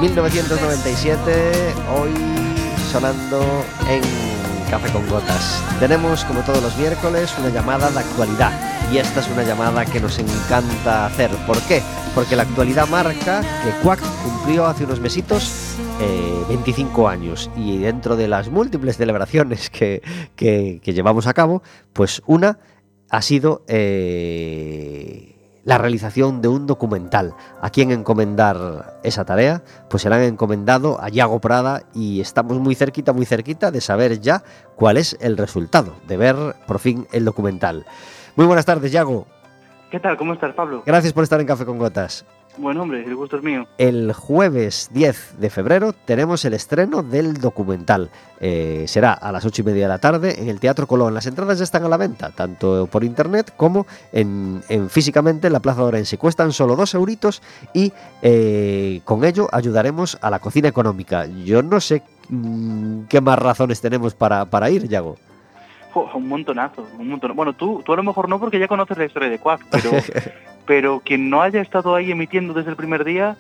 1997, hoy sonando en Café con Gotas. Tenemos, como todos los miércoles, una llamada de actualidad. Y esta es una llamada que nos encanta hacer. ¿Por qué? Porque la actualidad marca que Quack cumplió hace unos mesitos eh, 25 años. Y dentro de las múltiples celebraciones que, que- que llevamos a cabo, pues una ha sido eh, la realización de un documental. ¿A quién encomendar esa tarea? Pues se la han encomendado a Yago Prada y estamos muy cerquita, muy cerquita de saber ya cuál es el resultado, de ver por fin el documental. Muy buenas tardes, Yago. ¿Qué tal? ¿Cómo estás, Pablo? Gracias por estar en Café con Gotas. Buen hombre, el gusto es mío. El jueves 10 de febrero tenemos el estreno del documental. Eh, será a las 8 y media de la tarde en el Teatro Colón. Las entradas ya están a la venta, tanto por internet como en físicamente en la Plaza de Orense. Cuestan solo dos euritos y eh, con ello ayudaremos a la cocina económica. Yo no sé mm, qué más razones tenemos para, para ir, Yago. Un montonazo, un montón. Bueno, tú, tú a lo mejor no porque ya conoces la historia de Quack, pero, pero quien no haya estado ahí emitiendo desde el primer día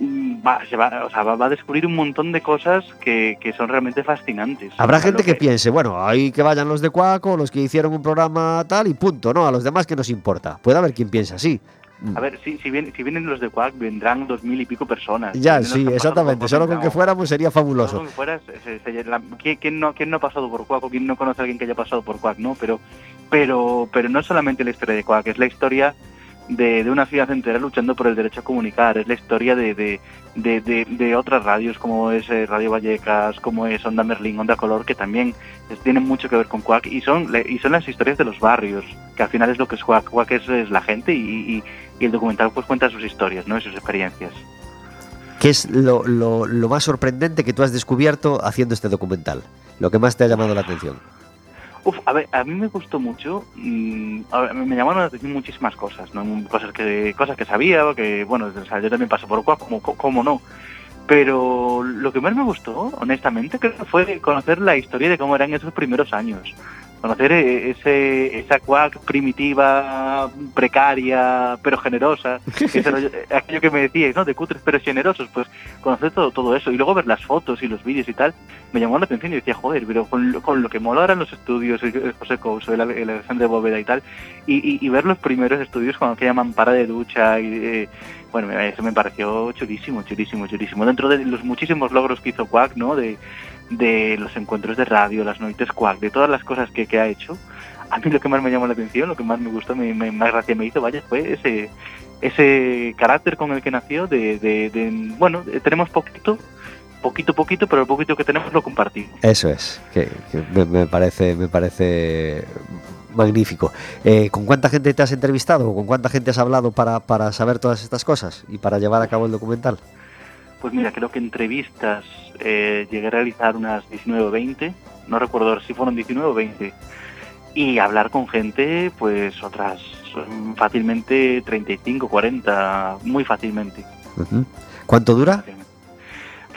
va, se va, o sea, va, va a descubrir un montón de cosas que, que son realmente fascinantes. Habrá O gente que piense, bueno, hay que vayan los de Cuaco, los que hicieron un programa tal y punto, ¿no? A los demás que nos importa. Puede haber quien piense así. A ver, si, si, bien- si vienen los de Quack, vendrán dos mil y pico personas. Ya, sí, exactamente. Solo con que no. fuéramos sería Solo fabuloso. con que fueras, se- se- la- ¿quién, no, quién no ha pasado por Quack o quién no conoce a alguien que haya pasado por Quack? No, pero, pero, pero no es solamente la historia de Quack, es la historia de, de una ciudad entera luchando por el derecho a comunicar, es la historia de, de, de, otras radios como es eh, Radio Vallecas, como es Onda Merlín, Onda Color, que también es- tienen mucho que ver con Quack y son, y son las historias de los barrios, que al final es lo que es Quack. Quack es, es la gente y, y- y el documental pues cuenta sus historias, ¿no? Y sus experiencias. ¿Qué es lo, lo- lo más sorprendente que tú has descubierto haciendo este documental? Lo que más te ha llamado la atención. Uf, a ver, a mí me gustó mucho. mm, ver, me llamaron la atención muchísimas cosas, ¿no? Cosas que, cosas que sabía, que, bueno, o sea, yo también paso por Cuac, como, como no. Pero lo que más me gustó, honestamente, creo que fue conocer la historia de cómo eran esos primeros años. Conocer eh, ese, esa Cuac primitiva, precaria, pero generosa. Eh, aquello que me decíais, ¿no? De cutres pero generosos. Pues conocer todo, todo eso. Y luego ver las fotos y los vídeos y tal, me llamó la atención y decía, joder, pero con, lo- con lo que mola eran los estudios, el, el José Couso, el, el Alexandre Bóveda y tal, y, y- y ver los primeros estudios con aquella mampara de ducha y... eh, bueno, eso me pareció chulísimo, chulísimo, chulísimo. Dentro de los muchísimos logros que hizo Quack, ¿no? De, de los encuentros de radio, las noites Quack, de todas las cosas que, que ha hecho, a mí lo que más me llamó la atención, lo que más me gustó, me, me- más gracia me hizo, vaya, fue ese ese carácter con el que nació de, de- de- bueno, tenemos poquito, poquito, poquito, pero el poquito que tenemos lo compartimos. Eso es, que, que me parece, me parece magnífico. Eh, ¿Con cuánta gente te has entrevistado o con cuánta gente has hablado para, para saber todas estas cosas y para llevar a cabo el documental? Pues mira, creo que entrevistas eh, llegué a realizar unas 19 o 20, no recuerdo si fueron 19 o 20, y hablar con gente, pues otras fácilmente 35, 40, muy fácilmente. ¿Cuánto dura?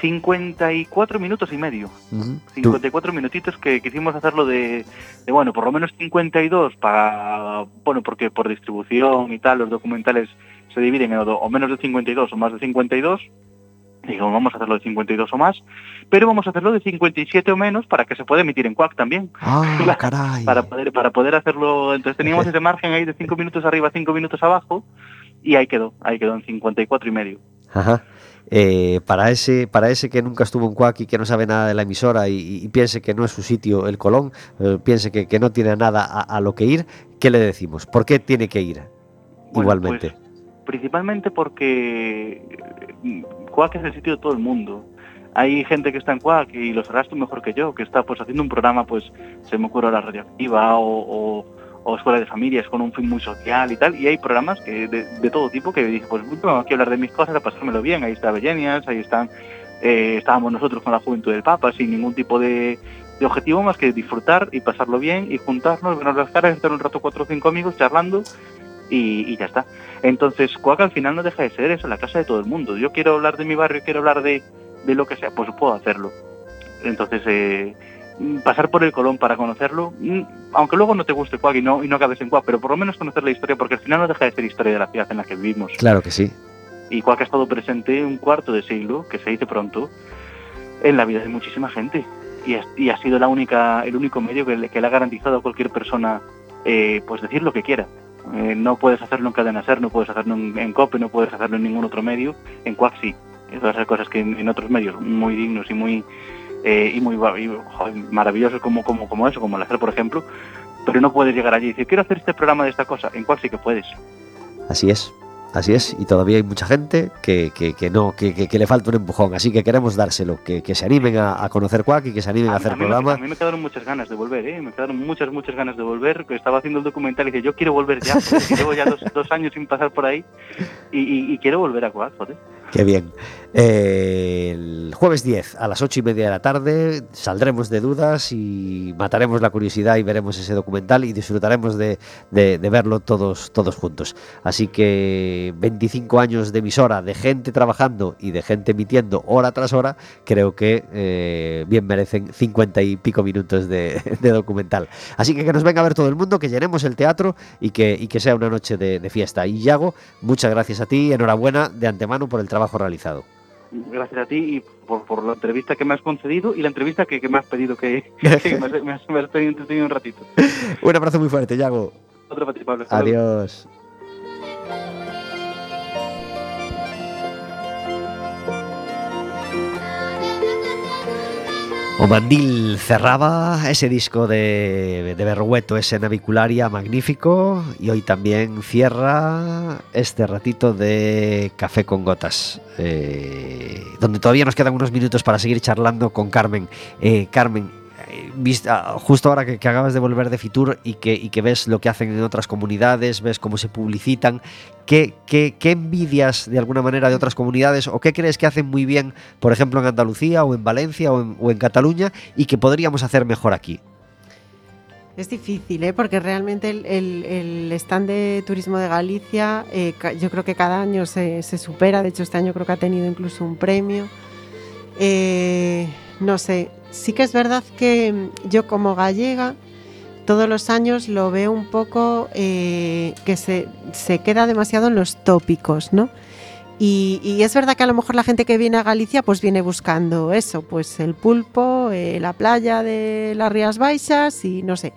54 minutos y medio. Ujú. Tú- 54 minutitos que quisimos hacerlo de, de, bueno, por lo menos 52 para, bueno, porque por distribución y tal, los documentales se dividen en o, o menos de 52 o más de 52. Digo, vamos a hacerlo de 52 o más, pero vamos a hacerlo de 57 o menos para que se pueda emitir en Quack también, Ah, caray. para poder para poder hacerlo. Entonces teníamos ese margen ahí de 5 minutos arriba, 5 minutos abajo, y ahí quedó, ahí quedó en 54 y medio. Ajá. Eh, para ese para ese que nunca estuvo en Cuac y que no sabe nada de la emisora y, y piense que no es su sitio el Colón, eh, piense que, que no tiene nada a, a lo que ir, ¿qué le decimos? ¿Por qué tiene que ir? Bueno, Igualmente. pues, principalmente porque eh, Quack es el sitio de todo el mundo. Hay gente que está en Quack y lo sabrás tú mejor que yo, que está pues haciendo un programa, pues se me ocurre la radioactiva o, o, o escuela de familias con un fin muy social y tal. Y hay programas que de, todo tipo que dije, pues bueno, aquí hablar de mis cosas, a pasármelo bien. Ahí está Bellenias, ahí están, eh, estábamos nosotros con la Juventud del Papa, sin ningún tipo de, objetivo más que disfrutar y pasarlo bien y juntarnos, vernos las caras, estar un rato cuatro o cinco amigos charlando y, ya está. Entonces, Cuac al final no deja de ser eso, la casa de todo el mundo. Yo quiero hablar de mi barrio, quiero hablar de, de lo que sea, pues puedo hacerlo. Entonces, eh, pasar por el Colón para conocerlo, mm, aunque luego no te guste Cuac y no, y no acabes en Cuac, pero por lo menos conocer la historia, porque al final no deja de ser historia de la ciudad en la que vivimos. Claro que sí. Y Cuac ha estado presente un cuarto de siglo, que se dice pronto, en la vida de muchísima gente. Y, es- y ha sido la única, el único medio que le, que le ha garantizado a cualquier persona eh, pues decir lo que quiera. Eh, no puedes hacerlo en Cadena Ser, no puedes hacerlo en, en COPE, no puedes hacerlo en ningún otro medio. En Cuac sí. Todas esas cosas que en, en otros medios muy dignos y muy eh, y muy y, joder, maravillosos como, como, como eso, como el hacer, por ejemplo. Pero no puedes llegar allí y decir, quiero hacer este programa de esta cosa. En Cuac sí que puedes. Así es. Así es, y todavía hay mucha gente que, que, que no, que, que- que le falta un empujón, así que queremos dárselo, que, que se animen a, a conocer Quack y que se animen a, hacer mí, me- programa. a mí me quedaron muchas ganas de volver, ¿eh? Me quedaron muchas, muchas ganas de volver. que Estaba haciendo el documental y dije, yo quiero volver ya, llevo ya dos, dos años sin pasar por ahí y, y- y quiero volver a Cuac, joder. Qué bien. El jueves 10 a las 8 y media de la tarde saldremos de dudas y mataremos la curiosidad y veremos ese documental y disfrutaremos de, de- verlo todos, todos juntos. Así que 25 años de emisora, de gente trabajando y de gente emitiendo hora tras hora, creo que eh, bien merecen 50 y pico minutos de, documental. Así que que nos venga a ver todo el mundo, que llenemos el teatro y que, y que sea una noche de, de fiesta. Y Yago, muchas gracias a ti, enhorabuena de antemano por el trabajo realizado. Gracias a ti y por, por la entrevista que me has concedido y la entrevista que, que me has pedido que, que me, has, me has- me has tenido entretenido un ratito. Un abrazo muy fuerte, Yago. Otro para ti, Pablo. Hasta luego. Adiós. O Mandil cerraba ese disco de, de Berrueto, ese Navicularia magnífico, y hoy también cierra este ratito de Café con Gotas, eh, donde todavía nos quedan unos minutos para seguir charlando con Carmen. Eh, Carmen, vista, justo ahora que, acabas de volver de Fitur y que, ves lo que hacen en otras comunidades, ves cómo se publicitan, ¿qué, envidias de alguna manera de otras comunidades o qué crees que hacen muy bien, por ejemplo, en Andalucía o en Valencia o en, Cataluña y que podríamos hacer mejor aquí? Es difícil, ¿eh? porque realmente el, stand de turismo de Galicia eh, yo creo que cada año se, se supera, de hecho este año creo que ha tenido incluso un premio. Eh, no sé, sí que es verdad que mm, yo como gallega todos los años lo veo un poco eh, que se, se queda demasiado en los tópicos, ¿no? Y, es verdad que a lo mejor la gente que viene a Galicia pues viene buscando eso, pues el pulpo, eh, la playa de las Rías Baixas y no sé,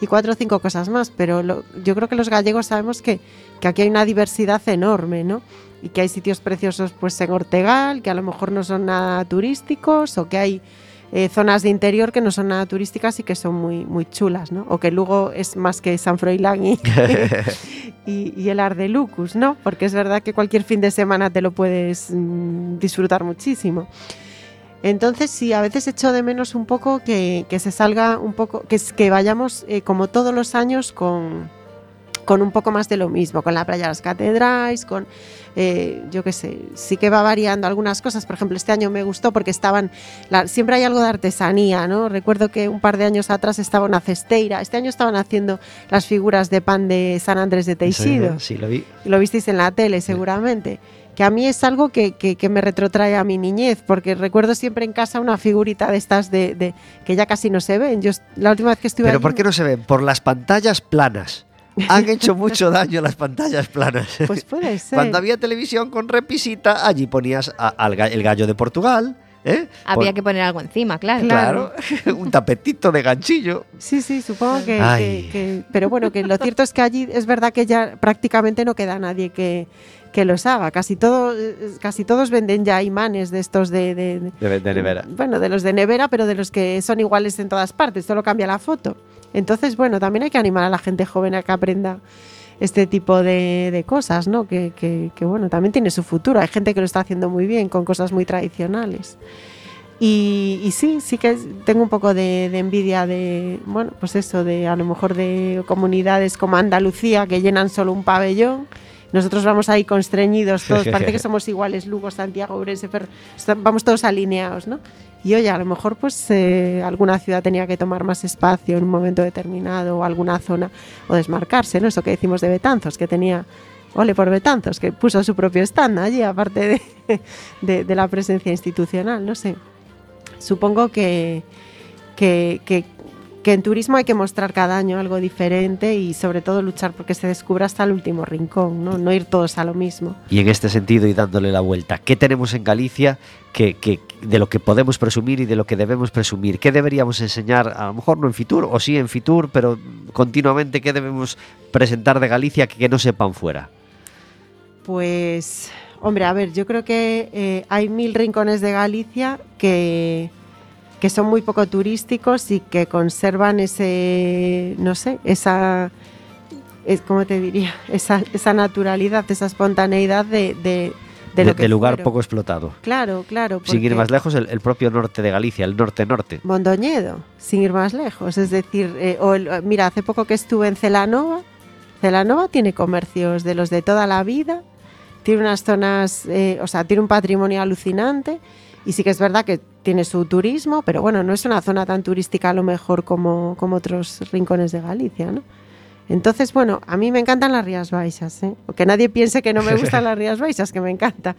y cuatro o cinco cosas más, pero lo- yo creo que los gallegos sabemos que, que aquí hay una diversidad enorme, ¿no? Y que hay sitios preciosos pues en Ortegal, que a lo mejor no son nada turísticos, o que hay eh, zonas de interior que no son nada turísticas y que son muy, muy chulas, ¿no? O que Lugo es más que San Froilán y, y, y el Ardelucus, ¿no? Porque es verdad que cualquier fin de semana te lo puedes mm, disfrutar muchísimo. Entonces sí, a veces echo de menos un poco que, que se salga un poco, que, que vayamos eh, como todos los años con, con un poco más de lo mismo, con la playa de las catedrales, con, eh, yo qué sé, sí que va variando algunas cosas. Por ejemplo, este año me gustó porque estaban, la- siempre hay algo de artesanía, ¿no? Recuerdo que un par de años atrás estaba una cesteira, este año estaban haciendo las figuras de pan de San Andrés de Teixido. Sí, lo vi. Lo visteis en la tele seguramente. Que a mí es algo que, que- que me retrotrae a mi niñez, porque recuerdo siempre en casa una figurita de estas de, de- que ya casi no se ven. Yo la última vez que estuve Pero allí- ¿por qué no se ven? Por las pantallas planas. Han hecho mucho daño las pantallas planas. Pues puede ser. Cuando había televisión con repisita, allí ponías a- al ga- el gallo de Portugal. ¿Eh? Había que poner algo encima, claro. Claro, un tapetito de ganchillo. Sí, sí, supongo que, Ay. que- que- Pero bueno, que lo cierto es que allí es verdad que ya prácticamente no queda nadie que, que los haga. Casi, todo, eh, casi todos venden ya imanes de estos de, de- de- De, nevera. Bueno, de los de nevera, pero de los que son iguales en todas partes, solo cambia la foto. Entonces, bueno, también hay que animar a la gente joven a que aprenda este tipo de, de cosas, ¿no? Que, que- que, bueno, también tiene su futuro. Hay gente que lo está haciendo muy bien con cosas muy tradicionales. Y, y sí, sí que tengo un poco de, de envidia de, bueno, pues eso, de a lo mejor de comunidades como Andalucía que llenan solo un pabellón. Nosotros vamos ahí constreñidos todos, parece que somos iguales, Lugo, Santiago, Ourense, Fer- vamos todos alineados, ¿no? Y oye, a lo mejor pues eh, alguna ciudad tenía que tomar más espacio en un momento determinado o alguna zona o desmarcarse, ¿no? Eso que decimos de Betanzos, que tenía, ole por Betanzos, que puso su propio stand allí, aparte de, de- la presencia institucional, no sé. Supongo que, que- que en turismo hay que mostrar cada año algo diferente y sobre todo luchar porque se descubra hasta el último rincón, ¿no? No ir todos a lo mismo. Y en este sentido, y dándole la vuelta, ¿qué tenemos en Galicia que, que- de lo que podemos presumir y de lo que debemos presumir? ¿Qué deberíamos enseñar? A lo mejor no en Fitur, o sí en Fitur, pero continuamente, ¿qué debemos presentar de Galicia que, que no sepan fuera? Pues, hombre, a ver, yo creo que eh, hay mil rincones de Galicia que, que son muy poco turísticos y que conservan ese, no sé, esa, es, ¿cómo te diría? Esa, esa naturalidad, esa espontaneidad de, de, lugar fueron. poco explotado. Claro, claro. Sin ir más lejos, el, el propio norte de Galicia, el norte-norte. Mondoñedo, sin ir más lejos. Es decir, eh, o el- mira, hace poco que estuve en Celanova. Celanova tiene comercios de los de toda la vida, tiene unas zonas, eh, o sea, tiene un patrimonio alucinante y sí que es verdad que tiene su turismo, pero bueno, no es una zona tan turística a lo mejor como, como otros rincones de Galicia, ¿no? Entonces, bueno, a mí me encantan las Rías Baixas, ¿eh? Que nadie piense que no me gustan las Rías Baixas, que me encanta.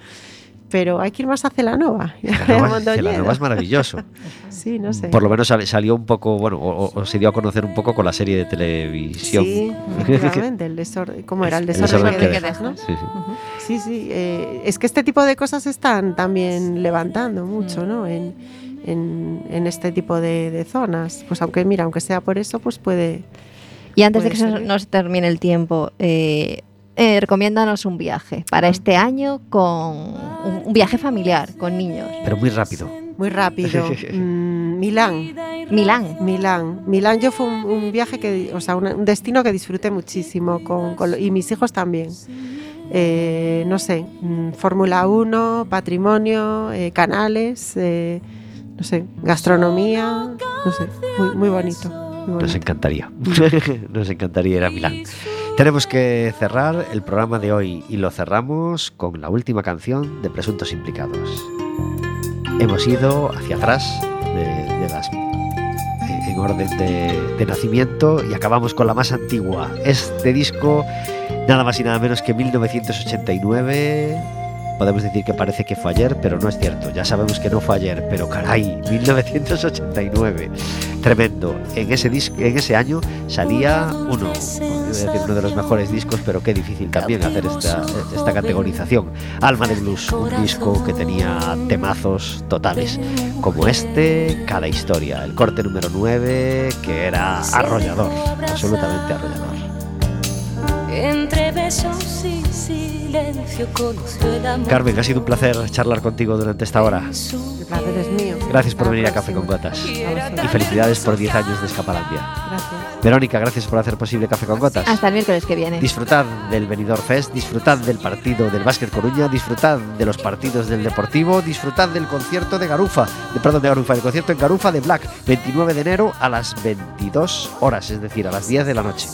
Pero hay que ir más a Celanova. Celanova, es maravilloso. Sí, no sé. Por lo menos sal- salió un poco, bueno, o, o se dio a conocer un poco con la serie de televisión. Sí, efectivamente, el desorden. ¿Cómo era? El El desorden, que que dejas, ¿no? Sí, sí. Sí, sí. eh, es que este tipo de cosas están también levantando mucho, ¿no? En, en- en este tipo de, de zonas. Pues aunque, mira, aunque sea por eso, pues puede... Y antes de que se nos termine el tiempo, eh, eh, recomiéndanos un viaje para este año con un, un viaje familiar con niños. Pero muy rápido. Muy rápido. Mm, Milán. Milán. Milán. Milán yo fue un, un viaje que, o sea, un, un destino que disfruté muchísimo con, y mis hijos también. Eh, no sé, mm, Fórmula 1, patrimonio, eh, canales, eh, no sé, gastronomía, no sé, muy, muy bonito. Nos encantaría. Nos encantaría ir a Milán. Tenemos que cerrar el programa de hoy y lo cerramos con la última canción de Presuntos Implicados. Hemos ido hacia atrás de, de las eh, en orden de, de nacimiento y acabamos con la más antigua. Este disco, nada más y nada menos que 1989. Podemos decir que parece que fue ayer, pero no es cierto. Ya sabemos que no fue ayer, pero caray, 1989. Tremendo. En ese, en ese año salía uno, decir uno de los mejores discos, pero qué difícil también hacer esta, esta categorización. Alma de Blues, un disco que tenía temazos totales, como este, Cada Historia, el corte número 9, que era arrollador, absolutamente arrollador. Entre besos y silencio conoció el amor. Carmen, ha sido un placer charlar contigo durante esta hora. El placer es mío. Gracias por venir a Café con. Gotas. Y felicidades por 10 años de Escapalandia. Gracias. Verónica, gracias por hacer posible Café con Gotas. Hasta el miércoles que viene. Disfrutad del Benidorm Fest, disfrutad del partido del Básquet Coruña, disfrutad de los partidos del Deportivo, disfrutad del concierto de Garufa, de, perdón, de Garufa, el concierto en Garufa de Black, 29 de enero a las 22 horas, es decir, a las 10 de la noche.